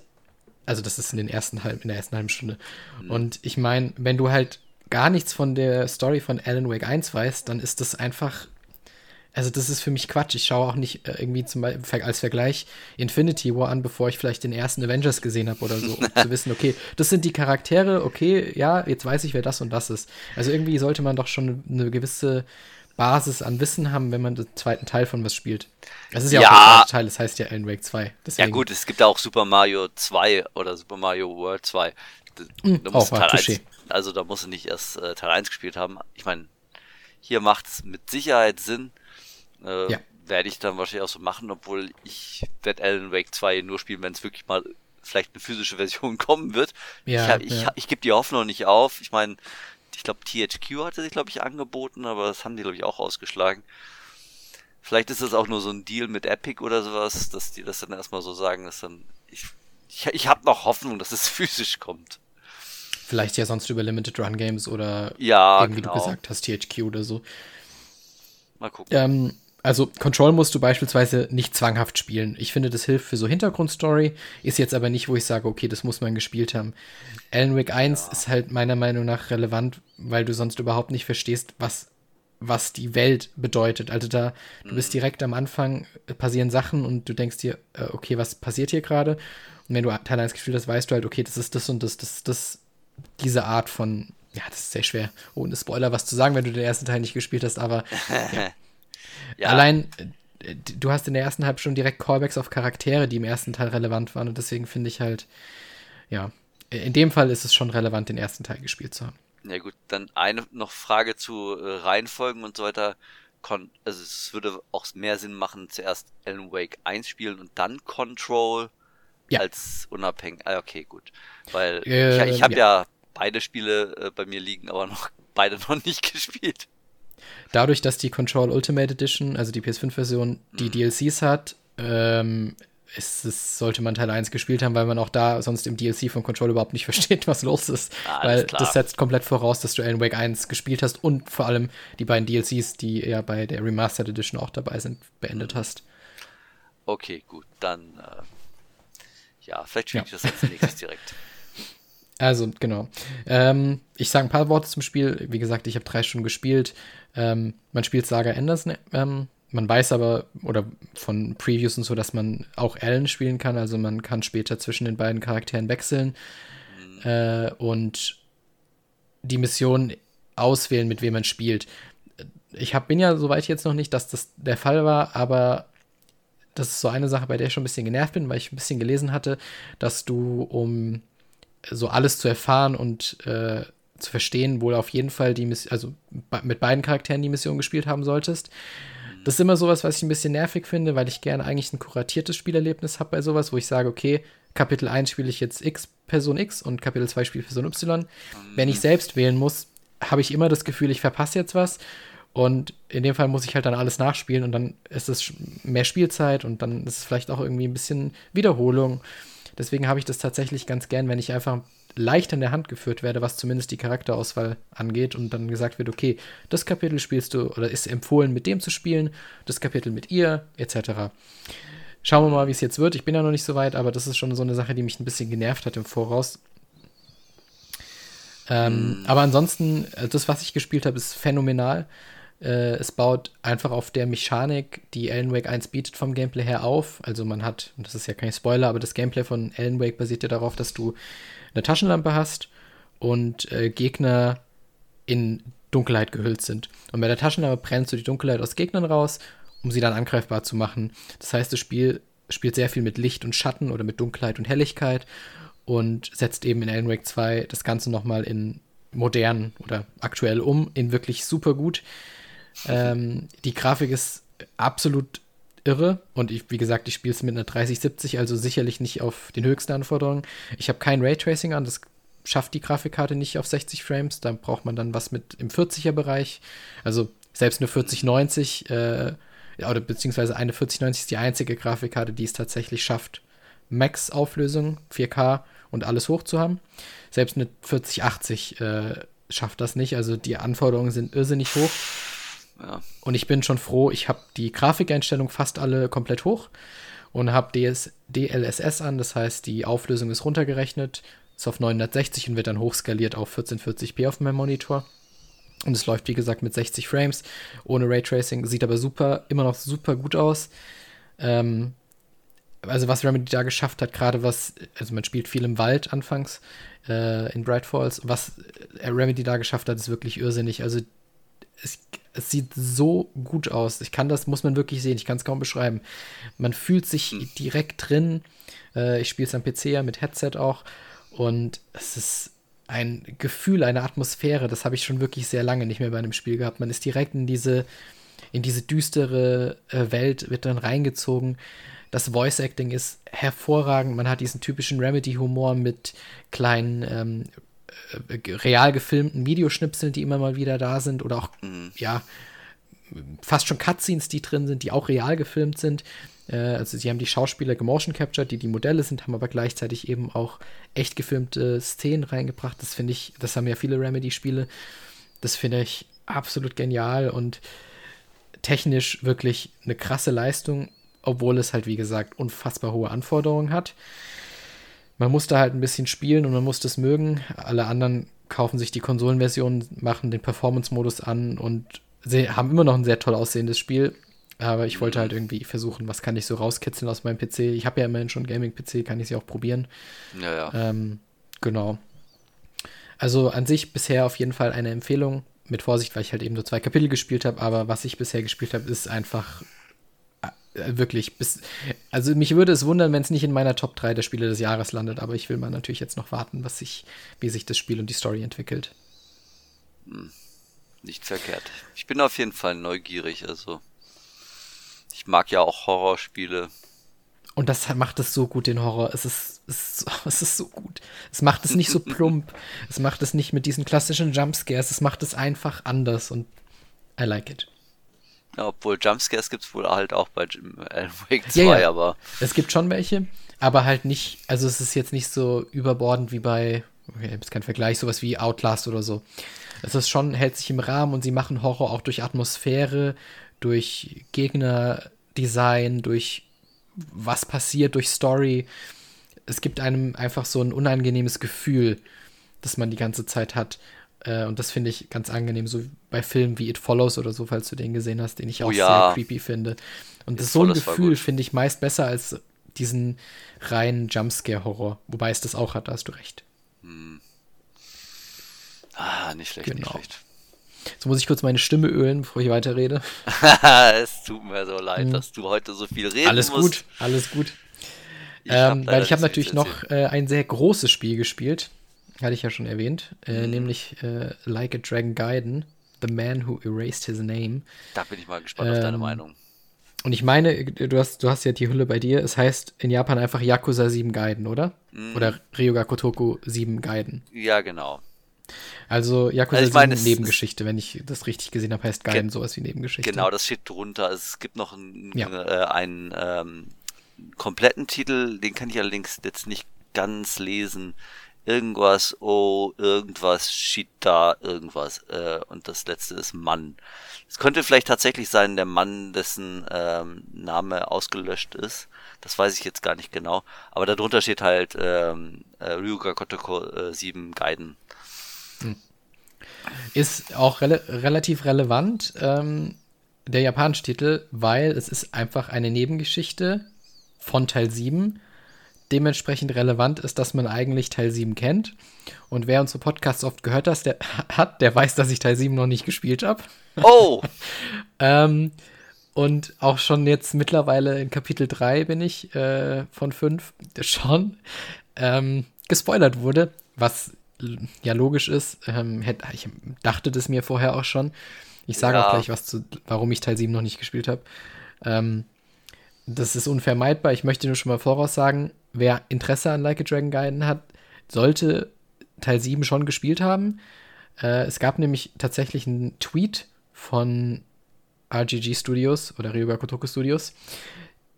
also das ist in den ersten halb, in der ersten halben Stunde. Mhm. Und ich meine, wenn du halt gar nichts von der Story von Alan Wake 1 weißt, dann ist das einfach. Also, das ist für mich Quatsch. Ich schaue auch nicht äh, irgendwie zum Beispiel als Vergleich Infinity War an, bevor ich vielleicht den ersten Avengers gesehen habe oder so, um zu wissen, okay, das sind die Charaktere, okay, ja, jetzt weiß ich, wer das und das ist. Also, irgendwie sollte man doch schon eine gewisse Basis an Wissen haben, wenn man den zweiten Teil von was spielt. Das ist ja, ja auch der zweite Teil, das heißt ja Alan Wake 2. Deswegen. Ja gut, es gibt auch Super Mario 2 oder Super Mario World 2. Da, mm, da musst oh, Teil 1, also da musst du nicht erst äh, Teil 1 gespielt haben. Ich meine, hier macht es mit Sicherheit Sinn. Äh, ja. Werde ich dann wahrscheinlich auch so machen, obwohl ich werde Alan Wake 2 nur spielen, wenn es wirklich mal vielleicht eine physische Version kommen wird. Ja, ich, ich, ja. ich gebe die Hoffnung nicht auf. Ich meine, ich glaube, THQ hatte sich, glaube ich, angeboten, aber das haben die, glaube ich, auch ausgeschlagen. Vielleicht ist das auch nur so ein Deal mit Epic oder sowas, dass die das dann erstmal so sagen, dass dann. Ich, ich, habe noch Hoffnung, dass es physisch kommt. Vielleicht ja sonst über Limited Run Games oder ja, irgendwie genau. du gesagt hast, THQ oder so. Mal gucken. Ähm, also Control musst du beispielsweise nicht zwanghaft spielen. Ich finde, das hilft für so Hintergrundstory, ist jetzt aber nicht, wo ich sage, okay, das muss man gespielt haben. Alan Wake 1 ja. ist halt meiner Meinung nach relevant, weil du sonst überhaupt nicht verstehst, was, was die Welt bedeutet. Also da, du bist mhm. direkt am Anfang, äh, passieren Sachen und du denkst dir, äh, okay, was passiert hier gerade? Und wenn du Teil 1 gespielt hast, weißt du halt, okay, das ist das und das, das ist das, diese Art von, ja, das ist sehr schwer, ohne Spoiler was zu sagen, wenn du den ersten Teil nicht gespielt hast, aber ja. Ja. Allein, äh, du hast in der ersten halben Stunde direkt Callbacks auf Charaktere, die im ersten Teil relevant waren. Und deswegen finde ich halt, ja, in dem Fall ist es schon relevant, den ersten Teil gespielt zu haben. Ja gut, dann eine noch Frage zu äh, Reihenfolgen und so weiter. Kon also es würde auch mehr Sinn machen, zuerst Alan Wake 1 spielen und dann Control ja. als unabhängig. Ah, okay, gut. Weil äh, ich, ich habe ja. ja. beide Spiele äh, bei mir liegen, aber noch beide noch nicht gespielt. Dadurch, dass die Control Ultimate Edition, also die PS5-Version, die mhm. DLCs hat, ähm, ist es, sollte man Teil 1 gespielt haben, weil man auch da sonst im DLC von Control überhaupt nicht versteht, was los ist. Ah, weil klar. das setzt komplett voraus, dass du Alan Wake 1 gespielt hast und vor allem die beiden DLCs, die ja bei der Remastered Edition auch dabei sind, beendet hast. Okay, gut, dann äh, ja, vielleicht spiele ich ja. das als nächstes direkt. Also, genau. Ähm, ich sage ein paar Worte zum Spiel. Wie gesagt, ich habe drei Stunden gespielt. Ähm, man spielt Saga Anderson. Ähm, man weiß aber, oder von Previews und so, dass man auch Alan spielen kann. Also man kann später zwischen den beiden Charakteren wechseln mhm. äh, und die Mission auswählen, mit wem man spielt. Ich hab, bin ja soweit jetzt noch nicht, dass das der Fall war, aber das ist so eine Sache, bei der ich schon ein bisschen genervt bin, weil ich ein bisschen gelesen hatte, dass du, um so alles zu erfahren und äh, zu verstehen, wohl auf jeden Fall die Mission, also mit beiden Charakteren die Mission gespielt haben solltest. Das ist immer sowas, was ich ein bisschen nervig finde, weil ich gerne eigentlich ein kuratiertes Spielerlebnis habe bei sowas, wo ich sage, okay, Kapitel 1 spiele ich jetzt X Person X und Kapitel 2 spiele Person Y. Wenn ich selbst wählen muss, habe ich immer das Gefühl, ich verpasse jetzt was. Und in dem Fall muss ich halt dann alles nachspielen und dann ist es mehr Spielzeit und dann ist es vielleicht auch irgendwie ein bisschen Wiederholung. Deswegen habe ich das tatsächlich ganz gern, wenn ich einfach leicht in der Hand geführt werde, was zumindest die Charakterauswahl angeht und dann gesagt wird, okay, das Kapitel spielst du oder ist empfohlen, mit dem zu spielen, das Kapitel mit ihr, etc. Schauen wir mal, wie es jetzt wird. Ich bin ja noch nicht so weit, aber das ist schon so eine Sache, die mich ein bisschen genervt hat im Voraus. Ähm, mm. Aber ansonsten, äh, das, was ich gespielt habe, ist phänomenal. Äh, es baut einfach auf der Mechanik, die Alan Wake 1 bietet vom Gameplay her auf. Also man hat, und das ist ja kein Spoiler, aber das Gameplay von Alan Wake basiert ja darauf, dass du eine Taschenlampe hast und äh, Gegner in Dunkelheit gehüllt sind. Und bei der Taschenlampe brennst du die Dunkelheit aus Gegnern raus, um sie dann angreifbar zu machen. Das heißt, das Spiel spielt sehr viel mit Licht und Schatten oder mit Dunkelheit und Helligkeit und setzt eben in Alan Wake 2 das Ganze nochmal in modern oder aktuell um, in wirklich super gut. Ähm, die Grafik ist absolut irre. Und ich, wie gesagt, ich spiele es mit einer 3070, also sicherlich nicht auf den höchsten Anforderungen. Ich habe kein Raytracing an, das schafft die Grafikkarte nicht auf 60 Frames. Da braucht man dann was mit im 40er-Bereich. Also selbst eine 4090 äh, oder beziehungsweise eine 4090 ist die einzige Grafikkarte, die es tatsächlich schafft, Max-Auflösung, 4K und alles hoch zu haben. Selbst eine 4080 äh, schafft das nicht. Also die Anforderungen sind irrsinnig hoch. Ja. Und ich bin schon froh, ich habe die Grafikeinstellung fast alle komplett hoch und habe DLSS an, das heißt, die Auflösung ist runtergerechnet, ist auf 960 und wird dann hochskaliert auf 1440p auf meinem Monitor. Und es läuft, wie gesagt, mit 60 Frames, ohne Raytracing, sieht aber super, immer noch super gut aus. Ähm, also was Remedy da geschafft hat, gerade was, also man spielt viel im Wald anfangs äh, in Bright Falls, was Remedy da geschafft hat, ist wirklich irrsinnig. Also es, es, sieht so gut aus. Ich kann das, muss man wirklich sehen, ich kann es kaum beschreiben. Man fühlt sich hm. direkt drin. Äh, ich spiele es am PC ja mit Headset auch. Und es ist ein Gefühl, eine Atmosphäre, das habe ich schon wirklich sehr lange nicht mehr bei einem Spiel gehabt. Man ist direkt in diese, in diese düstere äh, Welt, wird dann reingezogen. Das Voice Acting ist hervorragend. Man hat diesen typischen Remedy-Humor mit kleinen ähm, äh, real gefilmten Videoschnipseln, die immer mal wieder da sind, oder auch, mhm. ja, fast schon Cutscenes, die drin sind, die auch real gefilmt sind. Äh, also sie haben die Schauspieler gemotion captured, die die Modelle sind, haben aber gleichzeitig eben auch echt gefilmte Szenen reingebracht. Das finde ich, das haben ja viele Remedy-Spiele. Das finde ich absolut genial und technisch wirklich eine krasse Leistung, obwohl es halt, wie gesagt, unfassbar hohe Anforderungen hat man muss da halt ein bisschen spielen und man muss das mögen. Alle anderen kaufen sich die Konsolenversion, machen den Performance-Modus an und haben immer noch ein sehr toll aussehendes Spiel. Aber ich wollte halt irgendwie versuchen, was kann ich so rauskitzeln aus meinem PC. Ich habe ja immerhin schon Gaming-PC, kann ich sie auch probieren. Ja, ja. Ähm, genau. Also an sich bisher auf jeden Fall eine Empfehlung. Mit Vorsicht, weil ich halt eben nur zwei Kapitel gespielt habe. Aber was ich bisher gespielt habe, ist einfach wirklich bis. Also mich würde es wundern, wenn es nicht in meiner Top 3 der Spiele des Jahres landet, aber ich will mal natürlich jetzt noch warten, was sich, wie sich das Spiel und die Story entwickelt. Hm. Nicht verkehrt. Ich bin auf jeden Fall neugierig, also. Ich mag ja auch Horrorspiele. Und das macht es so gut, den Horror. Es ist, es ist, es ist so gut. Es macht es nicht so plump. es macht es nicht mit diesen klassischen Jumpscares. Es macht es einfach anders und I like it. Ja, obwohl Jumpscares gibt es wohl halt auch bei Alan Wake 2, ja, ja. aber. Es gibt schon welche, aber halt nicht, also es ist jetzt nicht so überbordend wie bei, okay, ist kein Vergleich, sowas wie Outlast oder so. Es ist schon, hält sich im Rahmen und sie machen Horror auch durch Atmosphäre, durch Gegnerdesign, durch was passiert, durch Story. Es gibt einem einfach so ein unangenehmes Gefühl, das man die ganze Zeit hat. Äh, und das finde ich ganz angenehm, so bei Filmen wie It Follows oder so, falls du den gesehen hast, den ich oh auch oh, ja. sehr creepy finde. Und das, so ein Gefühl finde ich meist besser als diesen reinen Jumpscare-Horror. Wobei es das auch hat, da hast du recht. Hm. Ah, nicht schlecht, genau. nicht schlecht. So muss ich kurz meine Stimme ölen, bevor ich weiterrede. es tut mir so leid, hm. dass du heute so viel reden alles musst. Alles gut, alles gut. Ich ähm, weil ich habe natürlich noch äh, ein sehr großes Spiel gespielt. Hatte ich ja schon erwähnt. Äh, mhm. Nämlich äh, Like a Dragon Gaiden. The Man Who Erased His Name. Da bin ich mal gespannt ähm, auf deine ähm, Meinung. Und ich meine, du hast, du hast ja die Hülle bei dir. Es heißt in Japan einfach Yakuza 7 Gaiden, oder? Mhm. Oder Ryuga Kotoku 7 Gaiden. Ja, genau. Also Yakuza also ich meine, 7 Nebengeschichte, wenn ich das richtig gesehen habe, heißt Gaiden sowas wie Nebengeschichte. Genau, das steht drunter. Es gibt noch einen, ja. äh, einen ähm, kompletten Titel, den kann ich allerdings jetzt nicht ganz lesen irgendwas, oh, irgendwas, Shita, irgendwas. Äh, und das letzte ist Mann. Es könnte vielleicht tatsächlich sein, der Mann, dessen ähm, Name ausgelöscht ist. Das weiß ich jetzt gar nicht genau. Aber darunter steht halt ähm, äh, Ryuga Kotoko äh, 7 Gaiden. Hm. Ist auch rel relativ relevant, ähm, der japanische Titel, weil es ist einfach eine Nebengeschichte von Teil 7 dementsprechend relevant ist, dass man eigentlich Teil 7 kennt. Und wer unsere Podcasts oft gehört hat, der, hat, der weiß, dass ich Teil 7 noch nicht gespielt habe. Oh! ähm, und auch schon jetzt mittlerweile in Kapitel 3 bin ich äh, von 5 schon ähm, gespoilert wurde, was ja logisch ist. Ähm, hätte, ich dachte das mir vorher auch schon. Ich sage ja. auch gleich was zu, warum ich Teil 7 noch nicht gespielt habe. Ähm, das ist unvermeidbar. Ich möchte nur schon mal voraussagen, wer Interesse an Like a Dragon Gaiden hat, sollte Teil 7 schon gespielt haben. Äh, es gab nämlich tatsächlich einen Tweet von RGG Studios oder Ryuga Kotoku Studios,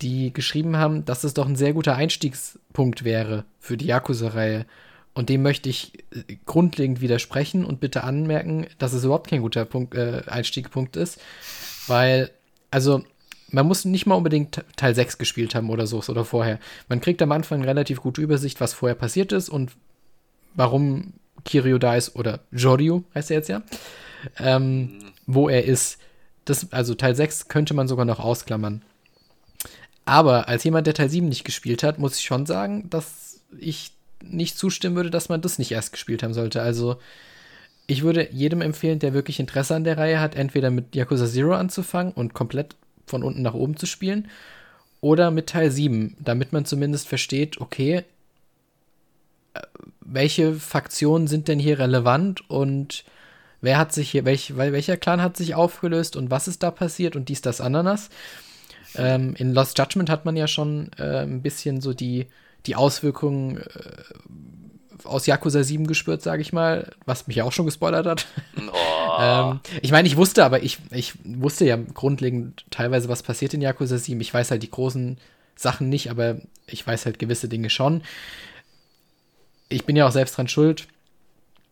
die geschrieben haben, dass es doch ein sehr guter Einstiegspunkt wäre für die Yakuza-Reihe. Und dem möchte ich äh, grundlegend widersprechen und bitte anmerken, dass es überhaupt kein guter Punkt, äh, Einstiegspunkt ist. Weil, also, man muss nicht mal unbedingt Teil 6 gespielt haben oder so oder vorher. Man kriegt am Anfang eine relativ gute Übersicht, was vorher passiert ist und warum Kiryu da ist oder Joryu heißt er jetzt ja, ähm, wo er ist. Das, also Teil 6 könnte man sogar noch ausklammern. Aber als jemand, der Teil 7 nicht gespielt hat, muss ich schon sagen, dass ich nicht zustimmen würde, dass man das nicht erst gespielt haben sollte. Also ich würde jedem empfehlen, der wirklich Interesse an der Reihe hat, entweder mit Yakuza Zero anzufangen und komplett von unten nach oben zu spielen. Oder mit Teil 7, damit man zumindest versteht, okay, äh, welche Faktionen sind denn hier relevant und wer hat sich hier, welch, welcher Clan hat sich aufgelöst und was ist da passiert und dies, das, Ananas. Ähm, in Lost Judgment hat man ja schon äh, ein bisschen so die, die Auswirkungen äh, aus Yakuza 7 gespürt, sage ich mal, was mich auch schon gespoilert hat. Oh. ähm, ich meine, ich wusste, aber ich, ich wusste ja grundlegend teilweise, was passiert in Yakuza 7. Ich weiß halt die großen Sachen nicht, aber ich weiß halt gewisse Dinge schon. Ich bin ja auch selbst dran schuld.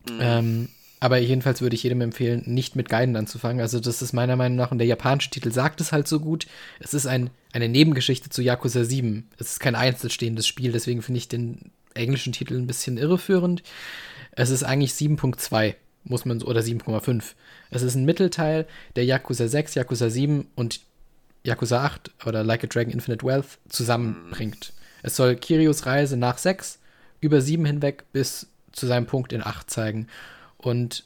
Mhm. Ähm, aber jedenfalls würde ich jedem empfehlen, nicht mit Gaiden anzufangen. Also, das ist meiner Meinung nach, und der japanische Titel sagt es halt so gut, es ist ein, eine Nebengeschichte zu Yakuza 7. Es ist kein einzelstehendes Spiel, deswegen finde ich den englischen Titel ein bisschen irreführend. Es ist eigentlich 7.2, muss man so, oder 7,5. Es ist ein Mittelteil, der Yakuza 6, Yakuza 7 und Yakuza 8 oder Like a Dragon Infinite Wealth zusammenbringt. Es soll Kirios Reise nach 6 über 7 hinweg bis zu seinem Punkt in 8 zeigen. Und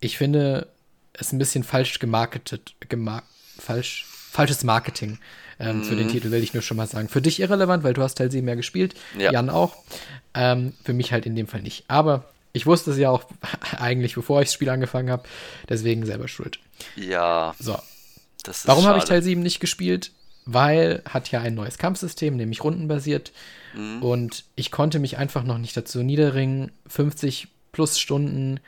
ich finde es ein bisschen falsch gemarketet, gemar falsch, falsches Marketing ähm, mhm. Für den mhm. Titel will ich nur schon mal sagen. Für dich irrelevant, weil du hast Teil 7 mehr gespielt. Ja. Jan auch. Ähm, für mich halt in dem Fall nicht. Aber ich wusste es ja auch eigentlich, bevor ich das Spiel angefangen habe. Deswegen selber schuld. Ja. So. Warum habe ich Teil 7 nicht gespielt? Weil hat ja ein neues Kampfsystem, nämlich rundenbasiert. Mhm. Und ich konnte mich einfach noch nicht dazu niederringen, 50 plus Stunden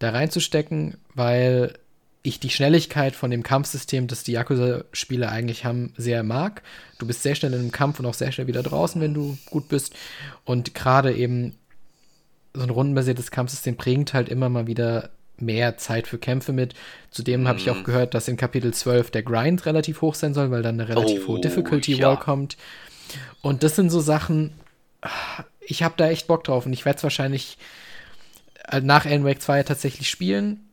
da reinzustecken, weil ich die Schnelligkeit von dem Kampfsystem, das die Yakuza-Spiele eigentlich haben, sehr mag. Du bist sehr schnell in einem Kampf und auch sehr schnell wieder draußen, wenn du gut bist. Und gerade eben so ein rundenbasiertes Kampfsystem bringt halt immer mal wieder mehr Zeit für Kämpfe mit. Zudem mhm. habe ich auch mhm. gehört, dass in Kapitel 12 der Grind relativ hoch sein soll, weil dann eine relativ oh, hohe Difficulty Wall ja. kommt. Und das sind so Sachen, ich habe da echt Bock drauf und ich werde es wahrscheinlich äh, nach Alan Wake 2 tatsächlich spielen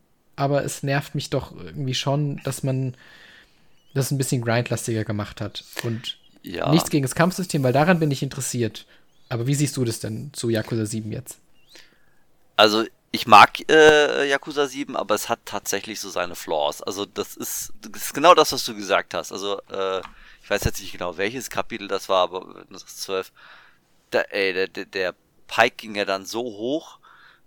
aber es nervt mich doch irgendwie schon, dass man das ein bisschen grindlastiger gemacht hat. Und ja. nichts gegen das Kampfsystem, weil daran bin ich interessiert. Aber wie siehst du das denn zu Yakuza 7 jetzt? Also, ich mag äh, Yakuza 7, aber es hat tatsächlich so seine Flaws. Also, das ist, das ist genau das, was du gesagt hast. Also, äh, ich weiß jetzt nicht genau welches Kapitel das war, aber das ist 12, da, ey, der, der, der Pike ging ja dann so hoch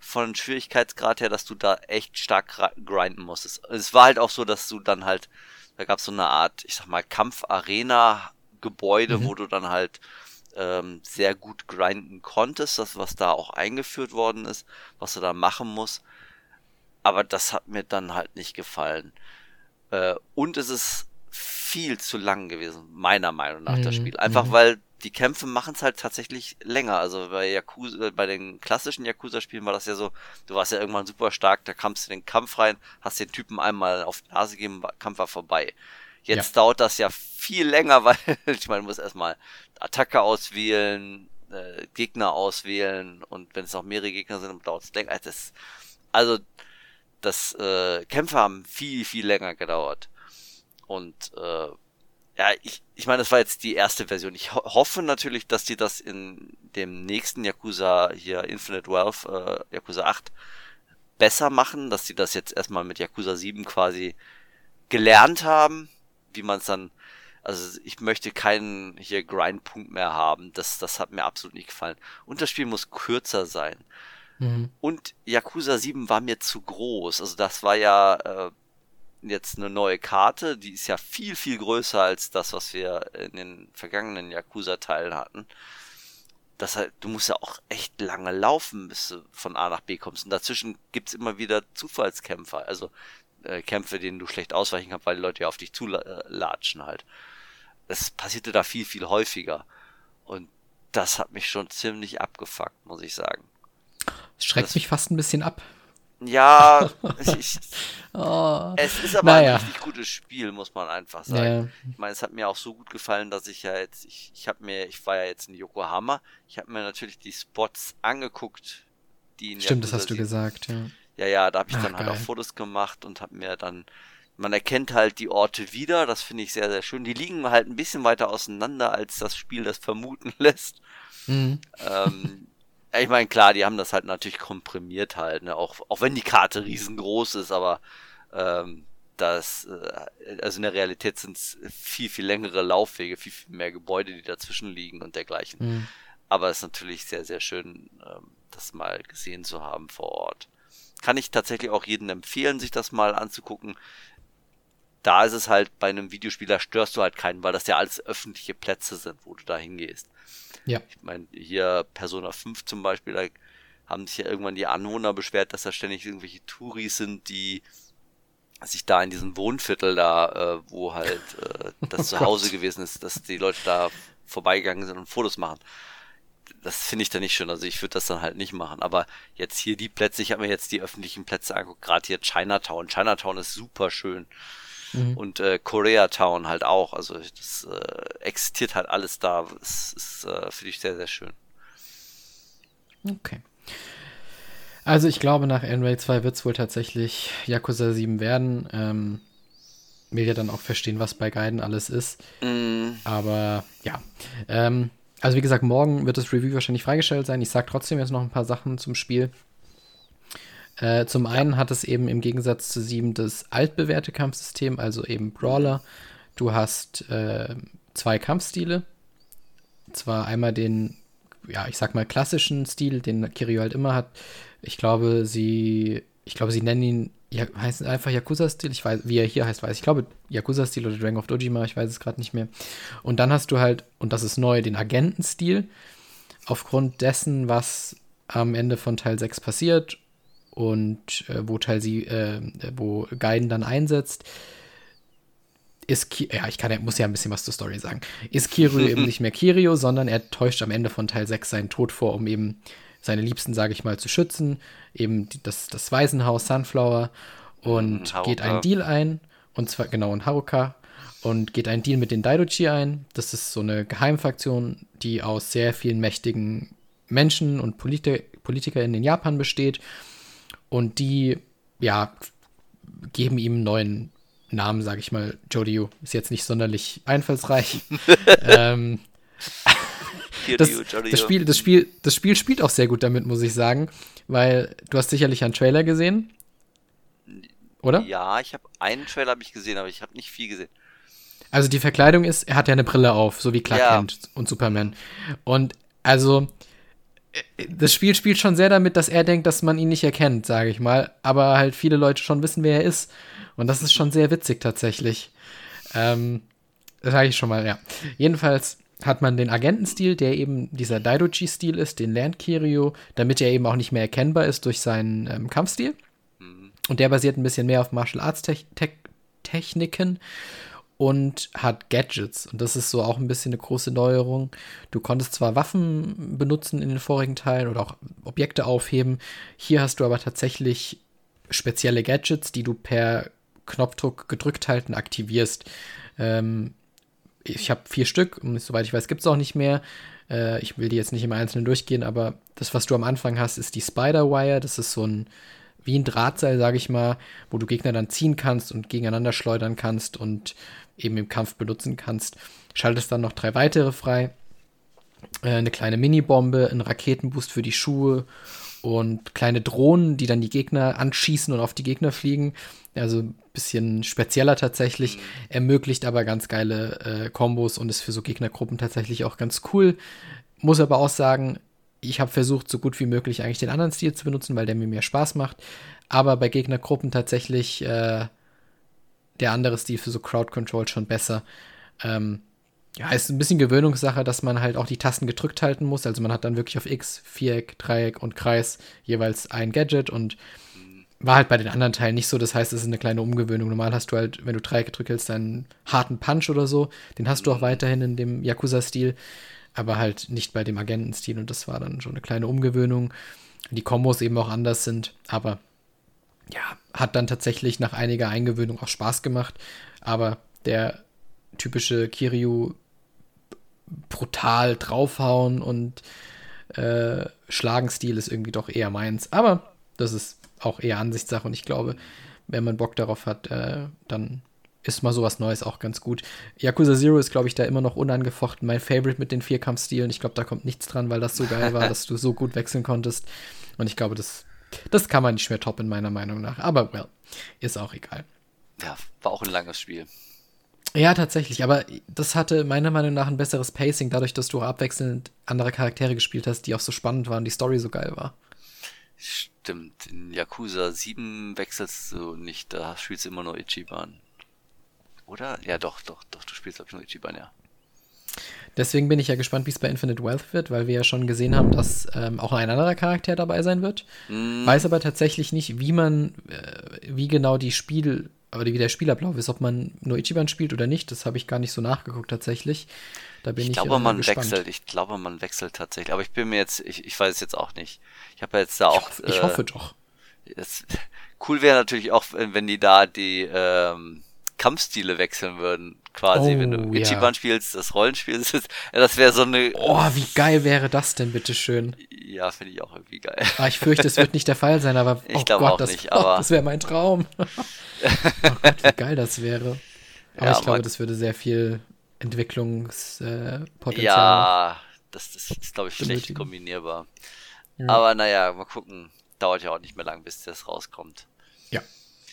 von Schwierigkeitsgrad her, dass du da echt stark grinden musstest. Es war halt auch so, dass du dann halt, da gab es so eine Art, ich sag mal, Kampfarena-Gebäude, mhm. wo du dann halt ähm, sehr gut grinden konntest, das was da auch eingeführt worden ist, was du da machen musst. Aber das hat mir dann halt nicht gefallen. Äh, und es ist viel zu lang gewesen, meiner Meinung nach, mhm. das Spiel. Einfach mhm. weil die Kämpfe machen es halt tatsächlich länger. Also bei Yakuza, bei den klassischen Yakuza-Spielen war das ja so, du warst ja irgendwann super stark, da kamst du in den Kampf rein, hast den Typen einmal auf die Nase gegeben, Kampf war vorbei. Jetzt ja. dauert das ja viel länger, weil ich meine, du musst erstmal Attacke auswählen, äh, Gegner auswählen und wenn es noch mehrere Gegner sind, dauert es länger. Also das, also das äh, Kämpfe haben viel, viel länger gedauert. Und äh, ja, ich, ich meine, das war jetzt die erste Version. Ich ho hoffe natürlich, dass die das in dem nächsten Yakuza hier Infinite Wealth, äh, Yakuza 8, besser machen, dass die das jetzt erstmal mit Yakuza 7 quasi gelernt haben, wie man es dann, also ich möchte keinen hier Grindpunkt mehr haben. Das, das hat mir absolut nicht gefallen. Und das Spiel muss kürzer sein. Mhm. Und Yakuza 7 war mir zu groß. Also das war ja äh, jetzt eine neue Karte, die ist ja viel, viel größer als das, was wir in den vergangenen Yakuza-Teilen hatten. Das halt, du musst ja auch echt lange laufen, bis du von A nach B kommst. Und dazwischen gibt's immer wieder Zufallskämpfer, also äh, Kämpfe, denen du schlecht ausweichen kannst, weil die Leute ja auf dich zulatschen halt. Das passierte da viel, viel häufiger. Und das hat mich schon ziemlich abgefuckt, muss ich sagen. Es schreckt das, mich fast ein bisschen ab. Ja, ich, oh, es ist aber naja. ein richtig gutes Spiel, muss man einfach sagen. Ja. Ich meine, es hat mir auch so gut gefallen, dass ich ja jetzt, ich, ich habe mir, ich war ja jetzt in Yokohama, ich habe mir natürlich die Spots angeguckt, die in Stimmt, Yakuza das hast du gesagt, ja. Ja, ja, da habe ich Ach, dann halt auch Fotos gemacht und habe mir dann, man erkennt halt die Orte wieder, das finde ich sehr, sehr schön. Die liegen halt ein bisschen weiter auseinander, als das Spiel das vermuten lässt. Mhm. Ähm, ich meine, klar, die haben das halt natürlich komprimiert halt, ne? auch, auch wenn die Karte riesengroß ist, aber ähm, das, äh, also in der Realität sind es viel, viel längere Laufwege, viel, viel mehr Gebäude, die dazwischen liegen und dergleichen. Mhm. Aber es ist natürlich sehr, sehr schön, ähm, das mal gesehen zu haben vor Ort. Kann ich tatsächlich auch jedem empfehlen, sich das mal anzugucken. Da ist es halt bei einem Videospieler störst du halt keinen, weil das ja alles öffentliche Plätze sind, wo du da hingehst. Ja. Ich meine, hier Persona 5 zum Beispiel, da haben sich ja irgendwann die Anwohner beschwert, dass da ständig irgendwelche Touris sind, die sich da in diesem Wohnviertel da, äh, wo halt äh, das oh Zuhause gewesen ist, dass die Leute da vorbeigegangen sind und Fotos machen. Das finde ich dann nicht schön. Also ich würde das dann halt nicht machen. Aber jetzt hier die Plätze, ich habe mir jetzt die öffentlichen Plätze angeguckt, gerade hier Chinatown. Chinatown ist super schön. Mhm. Und äh, Koreatown halt auch. Also das äh, existiert halt alles da. Das ist, äh, finde ich sehr, sehr schön. Okay. Also ich glaube, nach N-Ray 2 wird es wohl tatsächlich Yakuza 7 werden. Ähm, will ja dann auch verstehen, was bei Gaiden alles ist. Mm. Aber ja. Ähm, also wie gesagt, morgen wird das Review wahrscheinlich freigestellt sein. Ich sage trotzdem jetzt noch ein paar Sachen zum Spiel. Äh, zum einen hat es eben im Gegensatz zu 7 das altbewährte Kampfsystem, also eben Brawler. Du hast äh, zwei Kampfstile. Zwar einmal den, ja, ich sag mal klassischen Stil, den Kirio halt immer hat. Ich glaube, sie, ich glaube, sie nennen ihn, ja, heißt einfach Yakuza-Stil. Ich weiß, wie er hier heißt, weiß ich. glaube, Yakuza-Stil oder Dragon of Dojima, ich weiß es gerade nicht mehr. Und dann hast du halt, und das ist neu, den Agentenstil. Aufgrund dessen, was am Ende von Teil 6 passiert und äh, wo Teil sie, äh, wo Gaiden dann einsetzt, ist Ki ja, ich kann ja, muss ja ein bisschen was zur Story sagen. Ist Kirio eben nicht mehr Kirio, sondern er täuscht am Ende von Teil 6 seinen Tod vor, um eben seine Liebsten, sage ich mal, zu schützen. Eben das, das Waisenhaus Sunflower und Haruka. geht einen Deal ein. Und zwar, genau, und Haruka. Und geht einen Deal mit den Daidochi ein. Das ist so eine Geheimfraktion, die aus sehr vielen mächtigen Menschen und Polit Politiker in Japan besteht. Und die, ja, geben ihm einen neuen Namen, sage ich mal. Jodio ist jetzt nicht sonderlich einfallsreich. ähm, das, das, Spiel, das, Spiel, das Spiel spielt auch sehr gut damit, muss ich sagen, weil du hast sicherlich einen Trailer gesehen, oder? Ja, ich habe einen Trailer habe ich gesehen, aber ich habe nicht viel gesehen. Also die Verkleidung ist, er hat ja eine Brille auf, so wie Clark ja. Kent und Superman. Und also das Spiel spielt schon sehr damit, dass er denkt, dass man ihn nicht erkennt, sage ich mal. Aber halt viele Leute schon wissen, wer er ist. Und das ist schon sehr witzig tatsächlich. Ähm, sage ich schon mal, ja. Jedenfalls hat man den Agentenstil, der eben dieser Daidoji-Stil ist, den lernt Kirio, damit er eben auch nicht mehr erkennbar ist durch seinen ähm, Kampfstil. Mhm. Und der basiert ein bisschen mehr auf Martial Arts Techniken und hat Gadgets. Und das ist so auch ein bisschen eine große Neuerung. Du konntest zwar Waffen benutzen in den vorigen Teilen oder auch Objekte aufheben. Hier hast du aber tatsächlich spezielle Gadgets, die du per Knopfdruck gedrückt halten aktivierst. Ähm, ich habe vier Stück und soweit ich weiß, gibt es auch nicht mehr. Äh, ich will die jetzt nicht im Einzelnen durchgehen, aber das, was du am Anfang hast, ist die Spider-Wire. Das ist so ein wie ein Drahtseil, sage ich mal, wo du Gegner dann ziehen kannst und gegeneinander schleudern kannst und eben im Kampf benutzen kannst. Schaltest dann noch drei weitere frei. Äh, eine kleine Minibombe, ein Raketenboost für die Schuhe und kleine Drohnen, die dann die Gegner anschießen und auf die Gegner fliegen. Also ein bisschen spezieller tatsächlich, ermöglicht aber ganz geile äh, Kombos und ist für so Gegnergruppen tatsächlich auch ganz cool. Muss aber auch sagen, ich habe versucht, so gut wie möglich eigentlich den anderen Stil zu benutzen, weil der mir mehr Spaß macht. Aber bei Gegnergruppen tatsächlich äh, der andere Stil für so Crowd Control schon besser. Ähm, ja, ist ein bisschen Gewöhnungssache, dass man halt auch die Tasten gedrückt halten muss. Also man hat dann wirklich auf X, Viereck, Dreieck und Kreis jeweils ein Gadget und war halt bei den anderen Teilen nicht so. Das heißt, es ist eine kleine Umgewöhnung. Normal hast du halt, wenn du Dreieck gedrückt hältst, einen harten Punch oder so. Den hast du auch weiterhin in dem Yakuza-Stil, aber halt nicht bei dem Agenten-Stil. Und das war dann schon eine kleine Umgewöhnung. Die Kombos eben auch anders sind, aber ja, hat dann tatsächlich nach einiger Eingewöhnung auch Spaß gemacht. Aber der typische Kiryu brutal draufhauen und äh, Schlagenstil ist irgendwie doch eher meins. Aber das ist auch eher Ansichtssache und ich glaube, wenn man Bock darauf hat, äh, dann ist mal sowas Neues auch ganz gut. Yakuza Zero ist, glaube ich, da immer noch unangefochten mein Favorite mit den Vierkampfstilen. Ich glaube, da kommt nichts dran, weil das so geil war, dass du so gut wechseln konntest. Und ich glaube, das das kann man nicht mehr toppen, meiner Meinung nach. Aber, well, ist auch egal. Ja, war auch ein langes Spiel. Ja, tatsächlich. Aber das hatte meiner Meinung nach ein besseres Pacing, dadurch, dass du abwechselnd andere Charaktere gespielt hast, die auch so spannend waren, die Story so geil war. Stimmt. In Yakuza 7 wechselst du nicht, da spielst du immer nur Ichiban. Oder? Ja, doch, doch, doch, du spielst, glaube ich, nur Ichiban, ja. Deswegen bin ich ja gespannt, wie es bei Infinite Wealth wird, weil wir ja schon gesehen haben, dass ähm, auch ein anderer Charakter dabei sein wird. Mm. Weiß aber tatsächlich nicht, wie man, äh, wie genau die Spiel, oder wie der Spielablauf ist, ob man nur Ichiban spielt oder nicht. Das habe ich gar nicht so nachgeguckt tatsächlich. Da bin ich, ich glaube, äh, man gespannt. wechselt. Ich glaube, man wechselt tatsächlich. Aber ich bin mir jetzt, ich, ich weiß es jetzt auch nicht. Ich habe jetzt da auch. Ich, hoffe, ich hoffe äh, doch. Es, cool wäre natürlich auch, wenn die da die ähm, Kampfstile wechseln würden quasi, oh, wenn du oh, Ichiban ja. spielst, das Rollenspiel ist. Das wäre so eine. Oh, wie geil wäre das denn, bitteschön? Ja, finde ich auch irgendwie geil. Ah, ich fürchte, es wird nicht der Fall sein, aber ich oh glaube auch das, nicht, aber. Oh, das wäre mein Traum. oh Gott, wie geil das wäre. Aber ja, ich glaube, das würde sehr viel Entwicklungspotenzial. Äh, ja, das, das ist, glaube ich, benötigen. schlecht kombinierbar. Ja. Aber naja, mal gucken. Dauert ja auch nicht mehr lang, bis das rauskommt. Ja.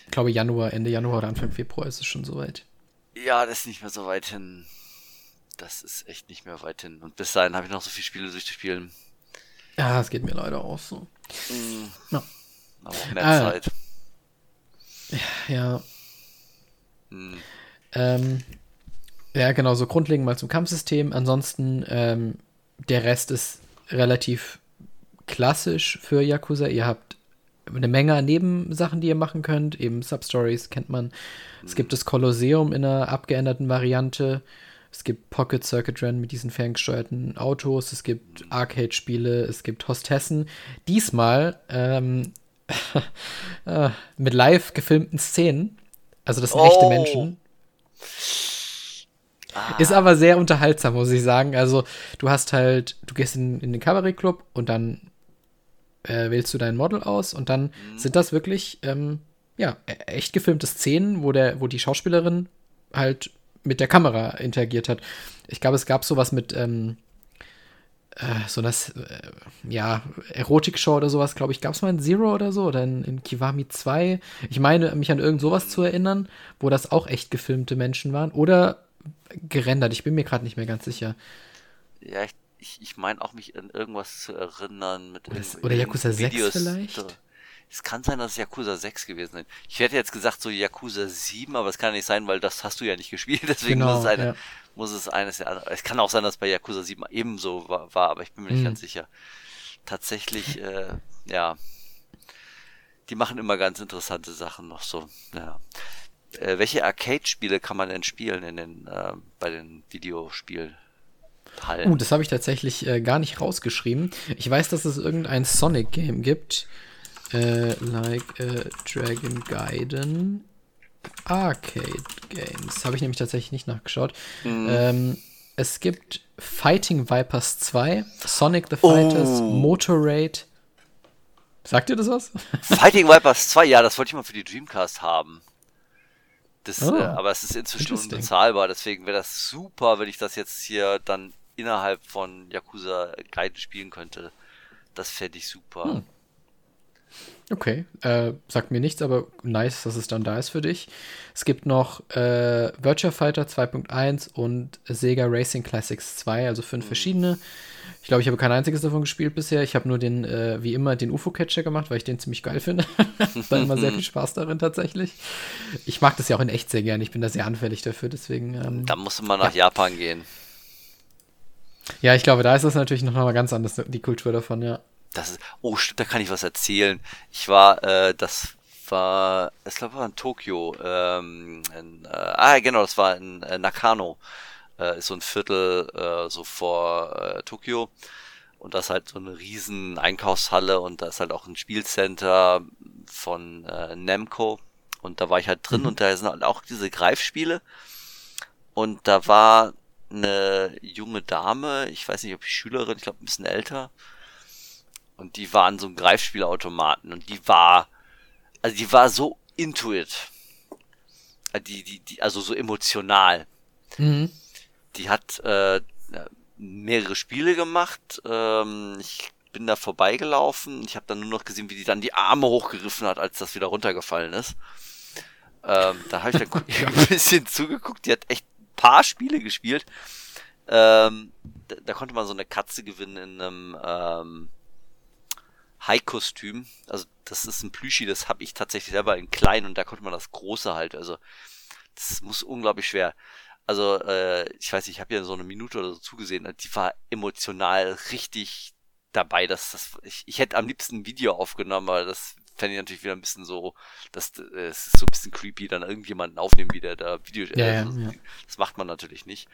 Ich glaube, Januar, Ende Januar oder Anfang Februar ist es schon soweit. Ja, das ist nicht mehr so weit hin. Das ist echt nicht mehr weit hin. Und bis dahin habe ich noch so viele Spiele durchzuspielen. Ja, es geht mir leider auch so. Mhm. Ja. Aber auch mehr ah. Zeit. Ja. Mhm. Ähm, ja, genau, so grundlegend mal zum Kampfsystem. Ansonsten, ähm, der Rest ist relativ klassisch für Yakuza. Ihr habt eine Menge an Nebensachen, die ihr machen könnt. Eben Substories kennt man. Es gibt das Kolosseum in einer abgeänderten Variante. Es gibt Pocket Circuit Run mit diesen ferngesteuerten Autos. Es gibt Arcade-Spiele. Es gibt Hostessen. Diesmal ähm, äh, mit live gefilmten Szenen. Also das sind oh. echte Menschen. Ah. Ist aber sehr unterhaltsam, muss ich sagen. Also, du hast halt, du gehst in, in den Cabaret-Club und dann äh, wählst du dein Model aus und dann mhm. sind das wirklich ähm, ja, e-, echt gefilmte Szenen, wo, der, wo die Schauspielerin halt mit der Kamera interagiert hat. Ich glaube, es gab sowas mit ähm, äh, so das, äh, ja, Erotik-Show oder sowas, glaube ich, gab es mal in Zero oder so oder in, in, Kiwami 2. Ich meine, mich an irgend sowas zu erinnern, wo das auch echt gefilmte Menschen waren. Oder gerendert. Ich bin mir gerade nicht mehr ganz sicher. Ja, ich, ich, ich meine auch mich an irgendwas zu erinnern mit Oder, oder Yakuza 6 vielleicht? Es kann sein, dass es Yakuza 6 gewesen ist. Ich hätte jetzt gesagt so Yakuza 7, aber es kann nicht sein, weil das hast du ja nicht gespielt. Deswegen genau, muss, es eine, ja. muss es eines der anderen. Es kann auch sein, dass bei Yakuza 7 ebenso war, war aber ich bin mir nicht hm. ganz sicher. Tatsächlich, äh, ja. Die machen immer ganz interessante Sachen noch so. Ja. Äh, welche Arcade-Spiele kann man denn spielen in den, äh, bei den Videospielen? Uh, das habe ich tatsächlich äh, gar nicht rausgeschrieben. Ich weiß, dass es irgendein Sonic-Game gibt. Äh, like a Dragon Gaiden Arcade Games. Habe ich nämlich tatsächlich nicht nachgeschaut. Mhm. Ähm, es gibt Fighting Vipers 2, Sonic the Fighters, oh. Motor Raid. Sagt ihr das was? Fighting Vipers 2, ja, das wollte ich mal für die Dreamcast haben. Das, oh, äh, aber es ist inzwischen unbezahlbar, deswegen wäre das super, wenn ich das jetzt hier dann innerhalb von Yakuza Gaiden spielen könnte. Das fände ich super. Hm. Okay, äh, sagt mir nichts, aber nice, dass es dann da ist für dich. Es gibt noch äh, Virtua Fighter 2.1 und Sega Racing Classics 2, also fünf mhm. verschiedene. Ich glaube, ich habe kein einziges davon gespielt bisher. Ich habe nur den, äh, wie immer, den UFO-Catcher gemacht, weil ich den ziemlich geil finde. da immer sehr viel Spaß darin tatsächlich. Ich mag das ja auch in echt sehr gern. Ich bin da sehr anfällig dafür, deswegen. Ähm, da musst du mal nach ja. Japan gehen. Ja, ich glaube, da ist das natürlich noch mal ganz anders, die Kultur davon, ja. Das ist, oh, stimmt, da kann ich was erzählen. Ich war, äh, das war, ich glaube, war in Tokio. Ähm, in, äh, ah, genau, das war in äh, Nakano. Äh, ist so ein Viertel äh, so vor äh, Tokio. Und das ist halt so eine riesen Einkaufshalle und da ist halt auch ein Spielcenter von äh, Namco. Und da war ich halt drin mhm. und da sind halt auch diese Greifspiele. Und da war eine junge Dame, ich weiß nicht, ob ich Schülerin, ich glaube ein bisschen älter, und die war an so einem Greifspielautomaten und die war, also die war so intuit. Äh, die, die, die, also so emotional. Mhm. Die hat äh, mehrere Spiele gemacht. Ähm, ich bin da vorbeigelaufen. Ich habe dann nur noch gesehen, wie die dann die Arme hochgeriffen hat, als das wieder runtergefallen ist. Ähm, da habe ich dann ein bisschen zugeguckt. Die hat echt paar Spiele gespielt. Ähm, da, da, konnte man so eine Katze gewinnen in einem ähm, High-Kostüm. Also das ist ein Plüschi, das habe ich tatsächlich selber in klein und da konnte man das große halt. Also das muss unglaublich schwer. Also äh, ich weiß, ich habe ja so eine Minute oder so zugesehen. Die war emotional richtig dabei. Dass das, ich, ich hätte am liebsten ein Video aufgenommen, aber das fände ich natürlich wieder ein bisschen so, dass äh, es ist so ein bisschen creepy, dann irgendjemanden aufnehmen, wie der da Video. Ja, äh, ja, ja. Das macht man natürlich nicht.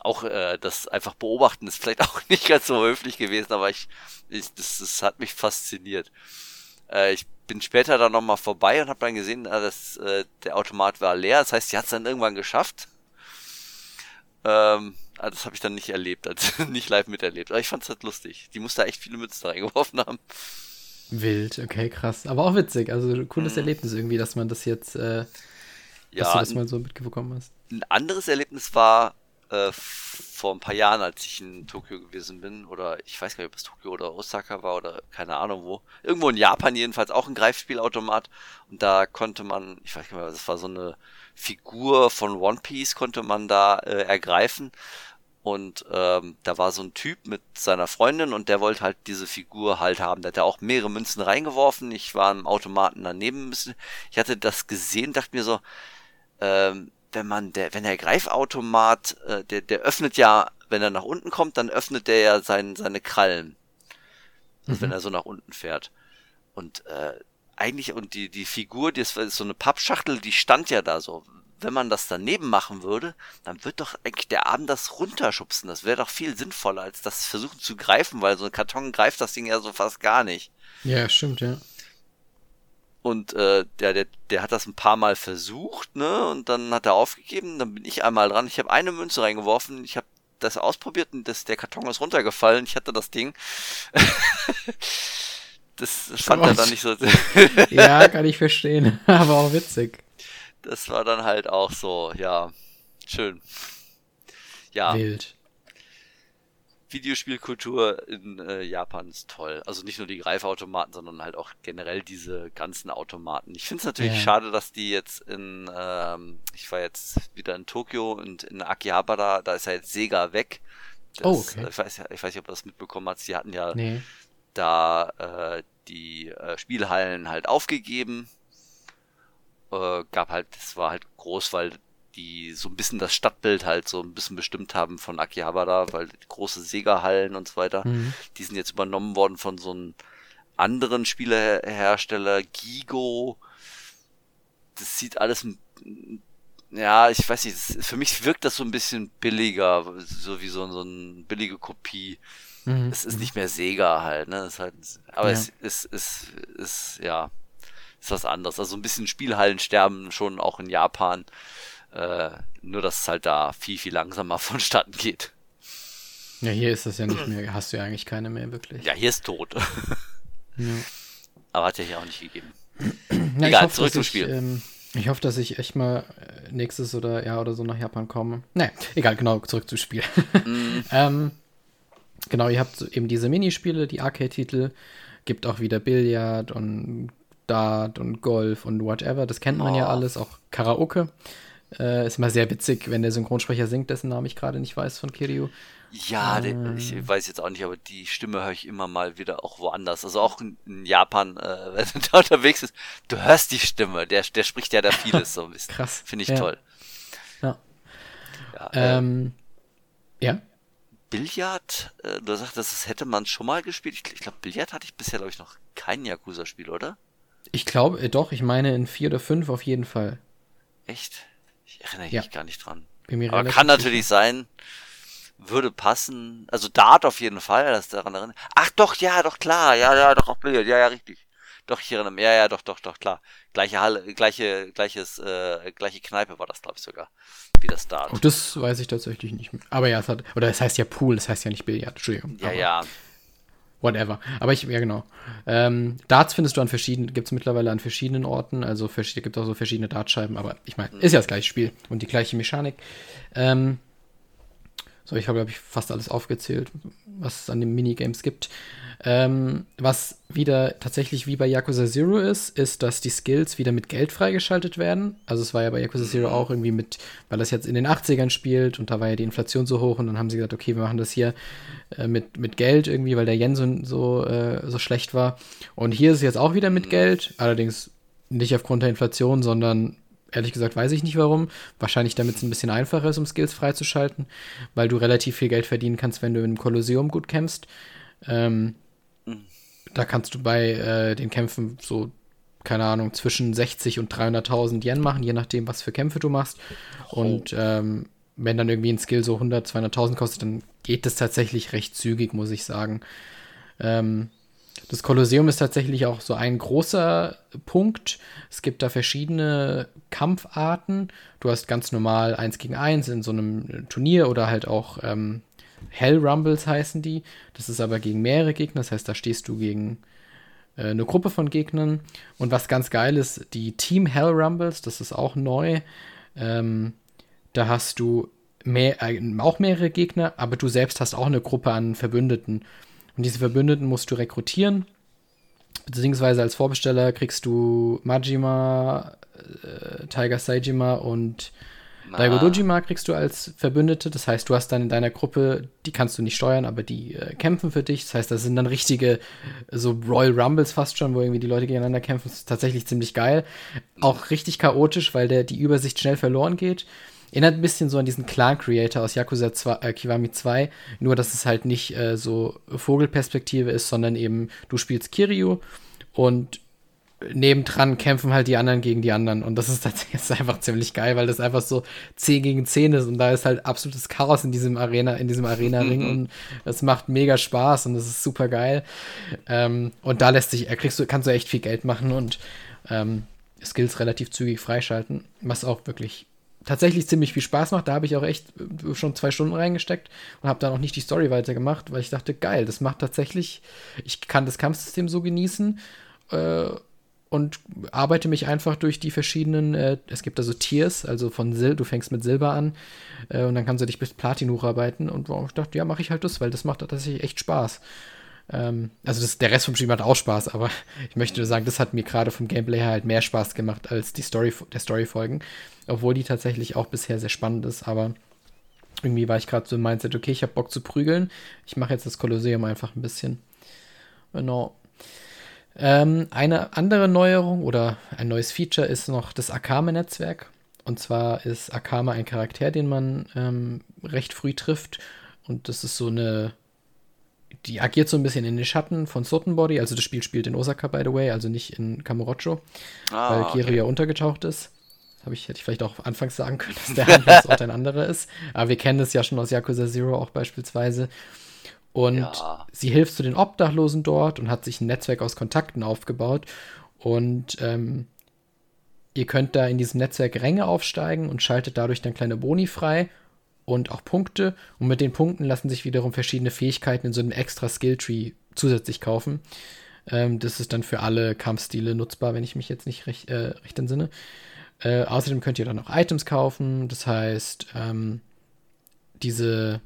Auch äh, das einfach beobachten ist vielleicht auch nicht ganz so höflich gewesen, aber ich, ich das, das hat mich fasziniert. Äh, ich bin später dann nochmal vorbei und habe dann gesehen, äh, dass äh, der Automat war leer. Das heißt, sie hat es dann irgendwann geschafft. Ähm, ah, das habe ich dann nicht erlebt, also nicht live miterlebt. Aber ich fand es halt lustig. Die muss da echt viele Mützen reingeworfen haben. Wild, okay, krass. Aber auch witzig. Also cooles mhm. Erlebnis irgendwie, dass man das jetzt, äh, ja, dass du das mal so mitbekommen hast. Ein anderes Erlebnis war äh, vor ein paar Jahren, als ich in Tokio gewesen bin, oder ich weiß gar nicht, ob es Tokio oder Osaka war oder keine Ahnung wo. Irgendwo in Japan jedenfalls auch ein Greifspielautomat. Und da konnte man, ich weiß gar nicht mehr, das war so eine Figur von One Piece, konnte man da äh, ergreifen. Und ähm, da war so ein Typ mit seiner Freundin und der wollte halt diese Figur halt haben. Der hat ja auch mehrere Münzen reingeworfen. Ich war im Automaten daneben. Ich hatte das gesehen, dachte mir so, ähm, wenn man der, wenn der Greifautomat, äh, der, der öffnet ja, wenn er nach unten kommt, dann öffnet der ja sein, seine Krallen. Also mhm. wenn er so nach unten fährt. Und äh, eigentlich, und die, die Figur, die ist so eine Pappschachtel, die stand ja da so wenn man das daneben machen würde, dann wird doch eigentlich der Arm das runterschubsen. Das wäre doch viel sinnvoller, als das versuchen zu greifen, weil so ein Karton greift das Ding ja so fast gar nicht. Ja, stimmt, ja. Und äh, der, der, der hat das ein paar Mal versucht, ne? Und dann hat er aufgegeben. Dann bin ich einmal dran. Ich habe eine Münze reingeworfen. Ich habe das ausprobiert und das, der Karton ist runtergefallen. Ich hatte das Ding. das fand er dann nicht so. ja, kann ich verstehen. Aber auch witzig das war dann halt auch so, ja, schön. Ja. Wild. Videospielkultur in äh, Japan ist toll. Also nicht nur die Greifautomaten, sondern halt auch generell diese ganzen Automaten. Ich finde es natürlich ja. schade, dass die jetzt in, ähm, ich war jetzt wieder in Tokio und in Akihabara, da ist ja jetzt Sega weg. Das, oh, okay. Ich weiß, ich weiß nicht, ob du das mitbekommen hast. Sie hatten ja nee. da äh, die äh, Spielhallen halt aufgegeben. Äh, gab halt, das war halt groß, weil die so ein bisschen das Stadtbild halt so ein bisschen bestimmt haben von Akihabara, weil große Sega-Hallen und so weiter, mhm. die sind jetzt übernommen worden von so einem anderen Spielehersteller, Gigo. Das sieht alles, ja, ich weiß nicht, für mich wirkt das so ein bisschen billiger, so wie so, so eine billige Kopie. Mhm. Es ist nicht mehr Sega halt, ne? Es ist halt, aber ja. es ist, ist, ist, ja, ist was anderes. Also ein bisschen Spielhallen sterben schon auch in Japan. Äh, nur, dass es halt da viel, viel langsamer vonstatten geht. Ja, hier ist das ja nicht mehr, hast du ja eigentlich keine mehr wirklich. Ja, hier ist tot. ja. Aber hat ja hier auch nicht gegeben. Ja, Egal, hoffe, zurück zum Spiel. Ich, ähm, ich hoffe, dass ich echt mal äh, nächstes oder ja oder so nach Japan komme. Ne, egal, genau, zurück zum Spiel. Mm. ähm, genau, ihr habt eben diese Minispiele, die Arcade-Titel, gibt auch wieder Billard und Dart und Golf und whatever. Das kennt man oh. ja alles, auch Karaoke. Äh, ist immer sehr witzig, wenn der Synchronsprecher singt, dessen Namen ich gerade nicht weiß von Kiryu. Ja, ähm. ich weiß jetzt auch nicht, aber die Stimme höre ich immer mal wieder auch woanders. Also auch in, Japan, äh, wenn du da unterwegs bist, du hörst die Stimme. Der, der spricht ja da vieles so ein bisschen. Krass. Finde ich ja. toll. Ja. Ja. Ähm, äh, ja. Billard, äh, du sagtest, das hätte man schon mal gespielt. Ich, ich glaube, Billard hatte ich bisher, glaube ich, noch kein Yakuza-Spiel, oder? Ich glaube, äh, doch, ich meine in vier oder fünf auf jeden Fall. Echt? Ich erinnere ja. mich gar nicht dran. Aber kann natürlich sicher. sein, würde passen. Also Dart auf jeden Fall, das daran erinnert. Ach doch, ja, doch klar, ja, ja, doch auch Billard, ja, ja, richtig. Doch, ich erinnere mich, ja, ja, doch, doch, doch, klar. Gleiche Halle, gleiche, gleiches, äh, gleiche Kneipe war das, glaube ich, sogar. Wie das Dart. Oh, das weiß ich tatsächlich nicht mehr. Aber ja, es hat, oder es heißt ja Pool, es heißt ja nicht Billard, Entschuldigung. Ja, ja. Whatever. Aber ich, ja genau. Ähm, Darts findest du an verschiedenen, gibt es mittlerweile an verschiedenen Orten, also gibt es auch so verschiedene Dartscheiben, aber ich meine, ist ja das gleiche Spiel und die gleiche Mechanik. Ähm, so, ich habe, glaube ich, fast alles aufgezählt, was es an den Minigames gibt. Ähm, was wieder tatsächlich wie bei Yakuza Zero ist, ist, dass die Skills wieder mit Geld freigeschaltet werden. Also es war ja bei Yakuza Zero auch irgendwie mit, weil das jetzt in den 80ern spielt und da war ja die Inflation so hoch und dann haben sie gesagt, okay, wir machen das hier äh, mit, mit Geld irgendwie, weil der Yen so, so, äh, so schlecht war. Und hier ist es jetzt auch wieder mit Geld, allerdings nicht aufgrund der Inflation, sondern Ehrlich gesagt weiß ich nicht warum. Wahrscheinlich damit es ein bisschen einfacher ist, um Skills freizuschalten, weil du relativ viel Geld verdienen kannst, wenn du im Kolosseum gut kämpfst. Ähm, mhm. Da kannst du bei äh, den Kämpfen so, keine Ahnung, zwischen 60 und 300.000 Yen machen, je nachdem, was für Kämpfe du machst. Oh. Und ähm, wenn dann irgendwie ein Skill so 100, 200.000 kostet, dann geht das tatsächlich recht zügig, muss ich sagen. Ähm, das Kolosseum ist tatsächlich auch so ein großer Punkt. Es gibt da verschiedene Kampfarten. Du hast ganz normal eins gegen eins in so einem Turnier oder halt auch ähm, Hell Rumbles heißen die. Das ist aber gegen mehrere Gegner. Das heißt, da stehst du gegen äh, eine Gruppe von Gegnern. Und was ganz geil ist, die Team Hell Rumbles, das ist auch neu. Ähm, da hast du mehr, äh, auch mehrere Gegner, aber du selbst hast auch eine Gruppe an Verbündeten. Und diese Verbündeten musst du rekrutieren. Beziehungsweise als Vorbesteller kriegst du Majima, äh, Tiger Saijima und Daigo Dojima kriegst du als Verbündete. Das heißt, du hast dann in deiner Gruppe, die kannst du nicht steuern, aber die äh, kämpfen für dich. Das heißt, das sind dann richtige, so Royal Rumbles fast schon, wo irgendwie die Leute gegeneinander kämpfen. Das ist tatsächlich ziemlich geil. Auch richtig chaotisch, weil der, die Übersicht schnell verloren geht. Erinnert ein bisschen so an diesen Clan-Creator aus Yakuza 2, äh, Kiwami 2, nur dass es halt nicht äh, so Vogelperspektive ist, sondern eben du spielst Kiryu und nebendran kämpfen halt die anderen gegen die anderen. Und das ist tatsächlich einfach ziemlich geil, weil das einfach so 10 gegen 10 ist und da ist halt absolutes Chaos in diesem Arena, in diesem Arena-Ring mhm. und es macht mega Spaß und das ist super geil. Ähm, und da lässt sich, kriegst du, kannst du echt viel Geld machen und ähm, Skills relativ zügig freischalten, was auch wirklich tatsächlich ziemlich viel Spaß macht. Da habe ich auch echt äh, schon zwei Stunden reingesteckt und habe dann auch nicht die Story weitergemacht, weil ich dachte, geil, das macht tatsächlich, ich kann das Kampfsystem so genießen. Äh, und arbeite mich einfach durch die verschiedenen, äh, es gibt da so Tiers, also von Sil, du fängst mit Silber an äh, und dann kannst du dich bis Platin hocharbeiten und ich dachte, ja, mache ich halt das, weil das macht tatsächlich echt Spaß. Ähm, also das, der Rest vom Spiel macht auch Spaß, aber ich möchte sagen, das hat mir gerade vom Gameplay her halt mehr Spaß gemacht als die Story, der Story-Folgen, obwohl die tatsächlich auch bisher sehr spannend ist, aber irgendwie war ich gerade so im Mindset, okay, ich habe Bock zu prügeln, ich mache jetzt das Kolosseum einfach ein bisschen. Genau. Ähm, eine andere Neuerung oder ein neues Feature ist noch das Akame-Netzwerk. Und zwar ist Akame ein Charakter, den man ähm, recht früh trifft. Und das ist so eine. Die agiert so ein bisschen in den Schatten von Sotenbody. Also das Spiel spielt in Osaka, by the way, also nicht in Kamurocho, ah, weil Kiri okay. ja untergetaucht ist. Habe ich, hätte ich vielleicht auch anfangs sagen können, dass der Handlungsort ein anderer ist. Aber wir kennen das ja schon aus Yakuza Zero auch beispielsweise. Und ja. sie hilft zu den Obdachlosen dort und hat sich ein Netzwerk aus Kontakten aufgebaut. Und ähm, ihr könnt da in diesem Netzwerk Ränge aufsteigen und schaltet dadurch dann kleine Boni frei und auch Punkte. Und mit den Punkten lassen sich wiederum verschiedene Fähigkeiten in so einem extra Skilltree zusätzlich kaufen. Ähm, das ist dann für alle Kampfstile nutzbar, wenn ich mich jetzt nicht recht, äh, recht entsinne. Äh, außerdem könnt ihr dann auch Items kaufen. Das heißt, ähm, diese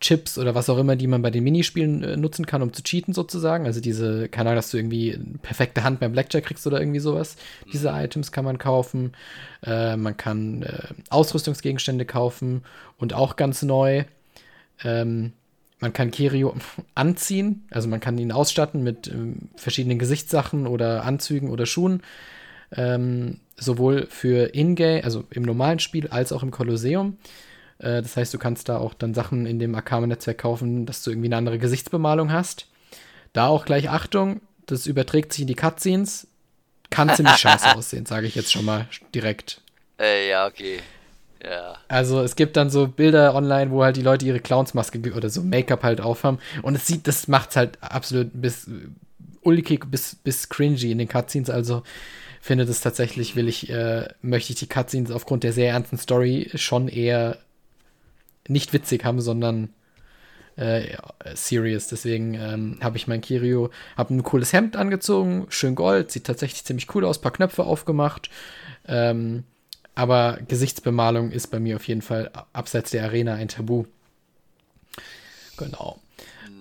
Chips oder was auch immer, die man bei den Minispielen äh, nutzen kann, um zu cheaten sozusagen. Also diese, keine Ahnung, dass du irgendwie eine perfekte Hand beim Blackjack kriegst oder irgendwie sowas. Diese mhm. Items kann man kaufen. Äh, man kann äh, Ausrüstungsgegenstände kaufen und auch ganz neu. Ähm, man kann Kirio anziehen, also man kann ihn ausstatten mit ähm, verschiedenen Gesichtssachen oder Anzügen oder Schuhen. Ähm, sowohl für Ingame, also im normalen Spiel, als auch im Kolosseum. Äh, das heißt, du kannst da auch dann Sachen in dem Akame-Netzwerk kaufen, dass du irgendwie eine andere Gesichtsbemalung hast. Da auch gleich Achtung, das überträgt sich in die Cutscenes. Kann ziemlich scheiße aussehen, sage ich jetzt schon mal direkt. Äh, ja, okay. Ja. Also es gibt dann so Bilder online, wo halt die Leute ihre Clownsmaske oder so Make-up halt aufhaben. Und es sieht, das macht's halt absolut bis ulkig, bis, bis cringy in den Cutscenes. Also finde das tatsächlich, will ich, äh, möchte ich die Cutscenes aufgrund der sehr ernsten Story schon eher nicht witzig haben, sondern äh, serious. Deswegen ähm, habe ich mein Kirio, habe ein cooles Hemd angezogen, schön Gold, sieht tatsächlich ziemlich cool aus, paar Knöpfe aufgemacht. Ähm, aber Gesichtsbemalung ist bei mir auf jeden Fall abseits der Arena ein Tabu. Genau.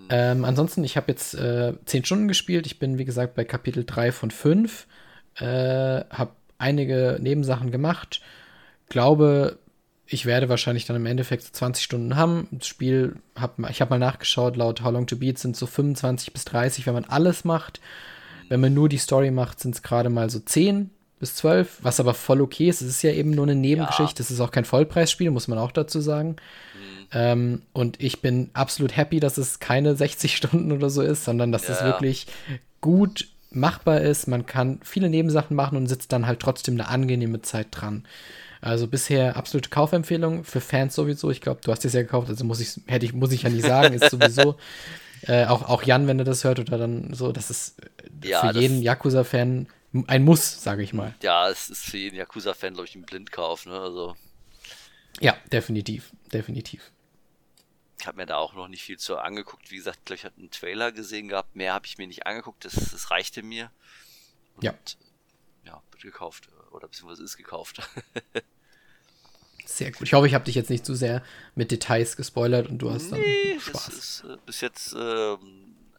Ähm, ansonsten, ich habe jetzt äh, 10 Stunden gespielt. Ich bin, wie gesagt, bei Kapitel 3 von 5. Äh, habe einige Nebensachen gemacht. Glaube, ich werde wahrscheinlich dann im Endeffekt so 20 Stunden haben. Das Spiel, hab, ich habe mal nachgeschaut, laut How Long to Beat sind so 25 bis 30, wenn man alles macht. Wenn man nur die Story macht, sind es gerade mal so 10 bis 12, was aber voll okay ist. Es ist ja eben nur eine Nebengeschichte. Es ist auch kein Vollpreisspiel, muss man auch dazu sagen. Mhm. Ähm, und ich bin absolut happy, dass es keine 60 Stunden oder so ist, sondern dass ja. es wirklich gut machbar ist. Man kann viele Nebensachen machen und sitzt dann halt trotzdem eine angenehme Zeit dran. Also bisher absolute Kaufempfehlung für Fans sowieso. Ich glaube, du hast es ja gekauft, also muss ich, hätte ich, muss ich ja nicht sagen, ist sowieso. äh, auch, auch Jan, wenn er das hört oder dann so, das ist ja, für das jeden Yakuza-Fan ein Muss, sage ich mal. Ja, es ist für jeden Yakuza-Fan, glaube ich, ein Blindkauf, ne? Also. Ja, definitiv, definitiv. Ich habe mir da auch noch nicht viel zu angeguckt. Wie gesagt, ich habe einen Trailer gesehen gehabt. Mehr habe ich mir nicht angeguckt. Das, das reichte mir. Und, ja. Ja, wird gekauft oder beziehungsweise ist gekauft. Sehr gut. Ich hoffe, ich habe dich jetzt nicht zu sehr mit Details gespoilert und du hast dann nee, Spaß. Ist, äh, bis jetzt äh,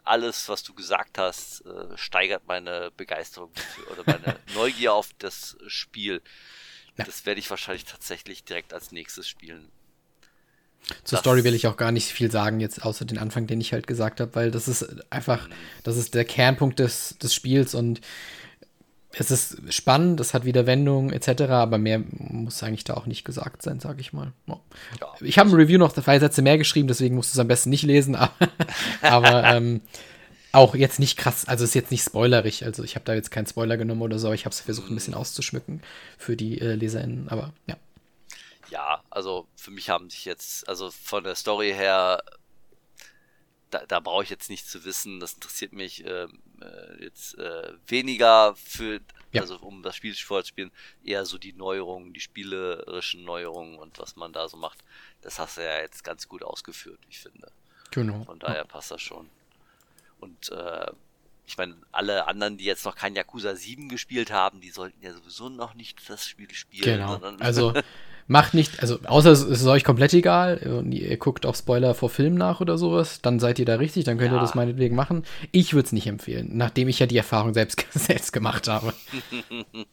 alles, was du gesagt hast, äh, steigert meine Begeisterung für, oder meine Neugier auf das Spiel. Ja. Das werde ich wahrscheinlich tatsächlich direkt als nächstes spielen. Zur das Story will ich auch gar nicht viel sagen, jetzt außer den Anfang, den ich halt gesagt habe, weil das ist einfach, mhm. das ist der Kernpunkt des, des Spiels und es ist spannend, es hat wieder Wendungen etc., aber mehr muss eigentlich da auch nicht gesagt sein, sage ich mal. Ja. Ich habe ein Review noch zwei Sätze mehr geschrieben, deswegen musst du es am besten nicht lesen, aber, aber ähm, auch jetzt nicht krass, also ist jetzt nicht spoilerig, also ich habe da jetzt keinen Spoiler genommen oder so, ich habe es versucht ein bisschen auszuschmücken für die äh, LeserInnen, aber ja. Ja, also für mich haben sich jetzt, also von der Story her da, da brauche ich jetzt nicht zu wissen, das interessiert mich ähm, äh, jetzt äh, weniger für, ja. also um das Spiel vorzuspielen, eher so die Neuerungen, die spielerischen Neuerungen und was man da so macht. Das hast du ja jetzt ganz gut ausgeführt, ich finde. Genau. Von daher passt das schon. Und äh, ich meine, alle anderen, die jetzt noch kein Yakuza 7 gespielt haben, die sollten ja sowieso noch nicht das Spiel spielen. Genau. Also macht nicht, also außer es ist euch komplett egal und ihr guckt auch Spoiler vor Film nach oder sowas, dann seid ihr da richtig, dann könnt ja. ihr das meinetwegen machen. Ich würde es nicht empfehlen, nachdem ich ja die Erfahrung selbst, selbst gemacht habe.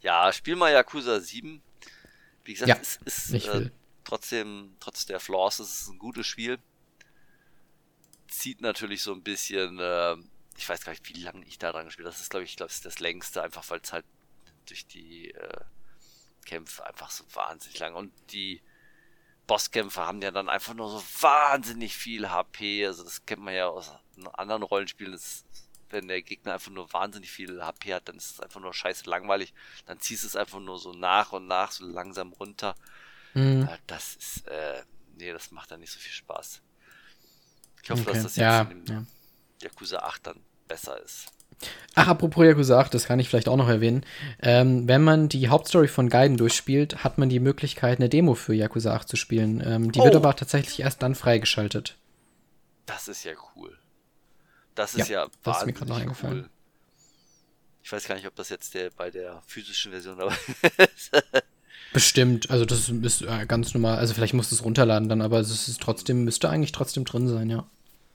ja, spiel mal Yakuza 7. Wie gesagt, ja, es ist äh, trotzdem, trotz der Flaws, es ist ein gutes Spiel. Zieht natürlich so ein bisschen, äh, ich weiß gar nicht, wie lange ich da dran gespielt habe. Das ist, glaube ich, glaube das längste, einfach weil es halt durch die äh, Kämpfe einfach so wahnsinnig lang und die Bosskämpfe haben ja dann einfach nur so wahnsinnig viel HP. Also das kennt man ja aus anderen Rollenspielen. Das, wenn der Gegner einfach nur wahnsinnig viel HP hat, dann ist es einfach nur scheiße langweilig. Dann ziehst du es einfach nur so nach und nach so langsam runter. Mhm. Das ist, äh, nee, das macht dann nicht so viel Spaß. Ich hoffe, okay. dass das jetzt ja, in dem ja. Yakuza 8 dann besser ist. Ach, apropos Yakuza 8, das kann ich vielleicht auch noch erwähnen. Ähm, wenn man die Hauptstory von Gaiden durchspielt, hat man die Möglichkeit, eine Demo für Yakuza 8 zu spielen. Ähm, die oh. wird aber tatsächlich erst dann freigeschaltet. Das ist ja cool. Das ist ja, ja das ist mir gerade noch eingefallen. Cool. Ich weiß gar nicht, ob das jetzt der bei der physischen Version aber Bestimmt, also das ist äh, ganz normal. Also vielleicht musst du es runterladen dann, aber es ist trotzdem, müsste eigentlich trotzdem drin sein, ja.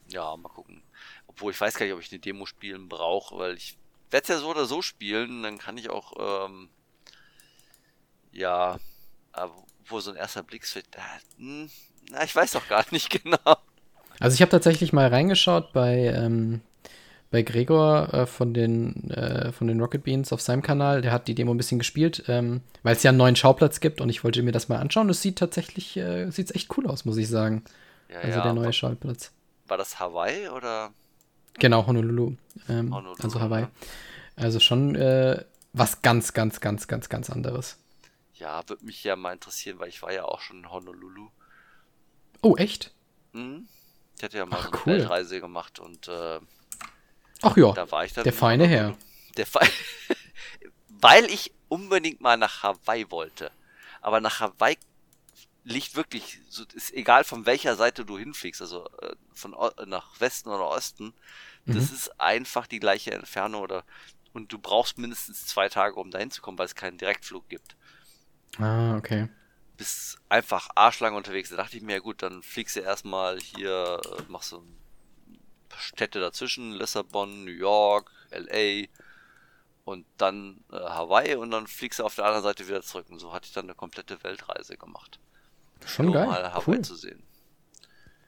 Ja, mal gucken. Obwohl ich weiß gar nicht, ob ich eine Demo spielen brauche, weil ich werde es ja so oder so spielen, dann kann ich auch, ähm, ja, wo so ein erster Blick äh, na, ich weiß doch gar nicht genau. Also ich habe tatsächlich mal reingeschaut bei, ähm, bei Gregor äh, von, den, äh, von den Rocket Beans auf seinem Kanal. Der hat die Demo ein bisschen gespielt, ähm, weil es ja einen neuen Schauplatz gibt und ich wollte mir das mal anschauen. Es sieht tatsächlich, äh, sieht echt cool aus, muss ich sagen. Ja, also ja, der neue war, Schauplatz. War das Hawaii oder? Genau, Honolulu. Ähm, Honolulu also Hawaii. Also schon äh, was ganz, ganz, ganz, ganz, ganz anderes. Ja, würde mich ja mal interessieren, weil ich war ja auch schon in Honolulu. Oh, echt? Mhm. Ich hatte ja mal Ach, eine cool. Weltreise gemacht und äh, Ach ja, da war ich dann der feine Herr. Der Fe Weil ich unbedingt mal nach Hawaii wollte. Aber nach Hawaii liegt wirklich, so, ist egal von welcher Seite du hinfliegst, also äh, von o nach Westen oder Osten, mhm. das ist einfach die gleiche Entfernung oder und du brauchst mindestens zwei Tage, um dahin zu kommen, weil es keinen Direktflug gibt. Ah, okay. Bist einfach arschlang unterwegs. Da dachte ich mir, ja gut, dann fliegst du erstmal hier, äh, machst du ein Städte dazwischen, Lissabon, New York, LA und dann äh, Hawaii und dann fliegst du auf der anderen Seite wieder zurück. Und so hatte ich dann eine komplette Weltreise gemacht. Schon geil. Mal Hawaii cool. zu sehen.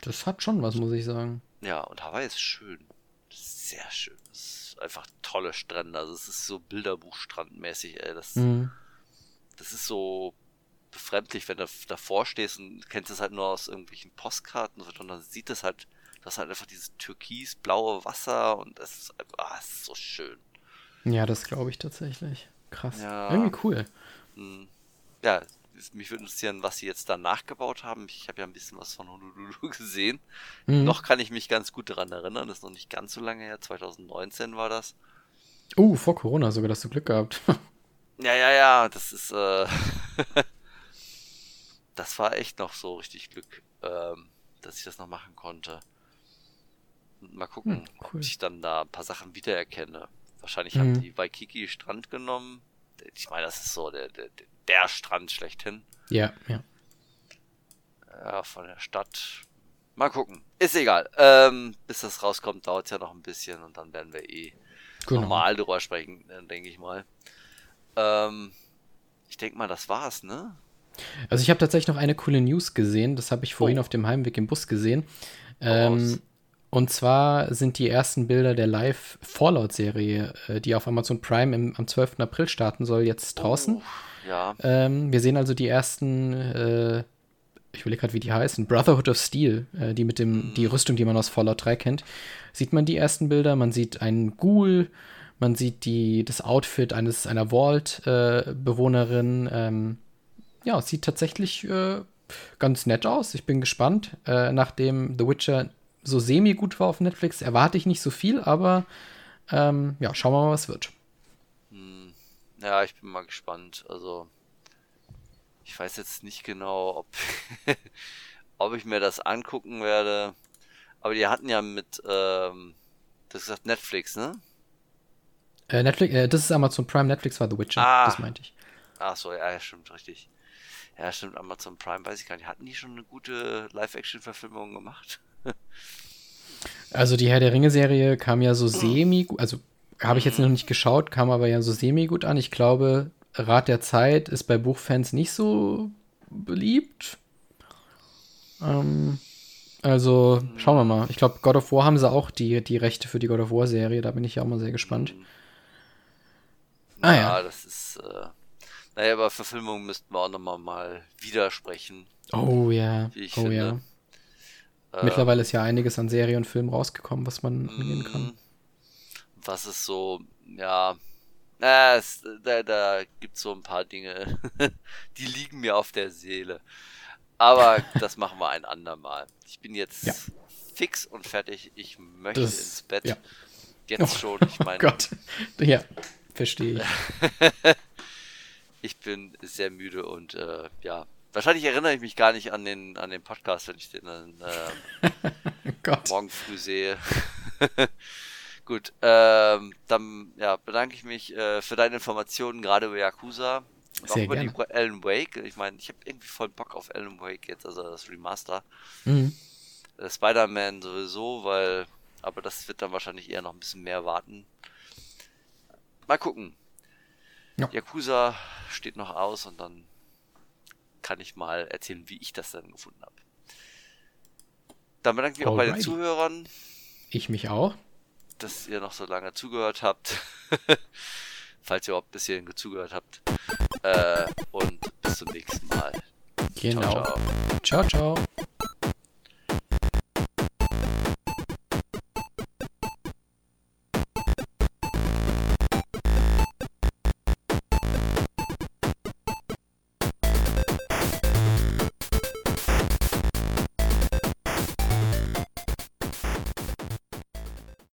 Das hat schon was, muss ich sagen. Ja, und Hawaii ist schön. Sehr schön. Es ist einfach tolle Strände. Also es ist so Bilderbuchstrandmäßig, ey. Das, mhm. das ist so befremdlich, wenn du davor stehst und kennst es halt nur aus irgendwelchen Postkarten und dann sieht es halt das halt einfach dieses türkisblaue Wasser und es ist, ah, es ist so schön. Ja, das glaube ich tatsächlich. Krass. Ja. Irgendwie cool. Hm. Ja, mich würde interessieren, was sie jetzt da nachgebaut haben. Ich habe ja ein bisschen was von Honolulu gesehen. Mhm. Noch kann ich mich ganz gut daran erinnern. Das ist noch nicht ganz so lange her. 2019 war das. Uh, vor Corona sogar, dass du Glück gehabt. ja, ja, ja. Das ist, äh das war echt noch so richtig Glück, ähm, dass ich das noch machen konnte. Mal gucken, hm, cool. ob ich dann da ein paar Sachen wiedererkenne. Wahrscheinlich mhm. haben die Waikiki Strand genommen. Ich meine, das ist so der, der, der Strand schlechthin. Ja, ja. Ja, von der Stadt. Mal gucken. Ist egal. Ähm, bis das rauskommt, dauert es ja noch ein bisschen und dann werden wir eh genau. normal drüber sprechen, äh, denke ich mal. Ähm, ich denke mal, das war's, ne? Also ich habe tatsächlich noch eine coole News gesehen. Das habe ich vorhin oh. auf dem Heimweg im Bus gesehen. Ähm, und zwar sind die ersten Bilder der Live-Fallout-Serie, äh, die auf Amazon Prime im, am 12. April starten soll, jetzt draußen. Oh, ja. Ähm, wir sehen also die ersten, äh, ich überlege gerade, wie die heißen, Brotherhood of Steel, äh, die mit dem, mhm. die Rüstung, die man aus Fallout 3 kennt. Sieht man die ersten Bilder, man sieht einen Ghoul, man sieht die, das Outfit eines, einer Vault-Bewohnerin. Ähm, ja, sieht tatsächlich äh, ganz nett aus. Ich bin gespannt. Äh, nachdem The Witcher so semi-gut war auf Netflix, erwarte ich nicht so viel, aber ähm, ja, schauen wir mal, was wird. Ja, ich bin mal gespannt. Also, ich weiß jetzt nicht genau, ob, ob ich mir das angucken werde. Aber die hatten ja mit, ähm, Das ist Netflix, ne? Äh, Netflix, äh, das ist Amazon Prime, Netflix war The Witcher, ah. das meinte ich. Ach so, ja, stimmt, richtig. Ja, stimmt, Amazon Prime, weiß ich gar nicht. Hatten die schon eine gute Live-Action-Verfilmung gemacht? also die Herr der Ringe-Serie kam ja so semi, also habe ich jetzt noch nicht geschaut, kam aber ja so semi gut an. Ich glaube, Rat der Zeit ist bei Buchfans nicht so beliebt. Ähm, also schauen wir mal. Ich glaube, God of War haben sie auch die, die Rechte für die God of War-Serie. Da bin ich ja auch mal sehr gespannt. Ah ja, ja. das ist. Äh, naja, aber Verfilmungen müssten wir auch nochmal mal widersprechen. Oh ja. oh finde. ja. Ähm, Mittlerweile ist ja einiges an Serie und Film rausgekommen, was man angehen kann. Was ist so, ja. Äh, es, da, da gibt es so ein paar Dinge, die liegen mir auf der Seele. Aber das machen wir ein andermal. Ich bin jetzt ja. fix und fertig. Ich möchte das, ins Bett. Ja. Jetzt oh, schon. Ich meine. Oh Gott. Ja, verstehe ich. ich bin sehr müde und äh, ja, wahrscheinlich erinnere ich mich gar nicht an den, an den Podcast, wenn ich den dann äh, morgen früh sehe. Gut, ähm, dann ja, bedanke ich mich äh, für deine Informationen, gerade über Yakuza. Und auch über gerne. die Alan Wake. Ich meine, ich habe irgendwie voll Bock auf Alan Wake jetzt, also das Remaster. Mhm. Äh, Spider-Man sowieso, weil, aber das wird dann wahrscheinlich eher noch ein bisschen mehr warten. Mal gucken. Ja. Yakuza steht noch aus und dann kann ich mal erzählen, wie ich das dann gefunden habe. Dann bedanke ich mich auch bei den Zuhörern. Ich mich auch. Dass ihr noch so lange zugehört habt. Falls ihr überhaupt bis hierhin zugehört habt. Äh, und bis zum nächsten Mal. Genau. ciao. ciao. ciao.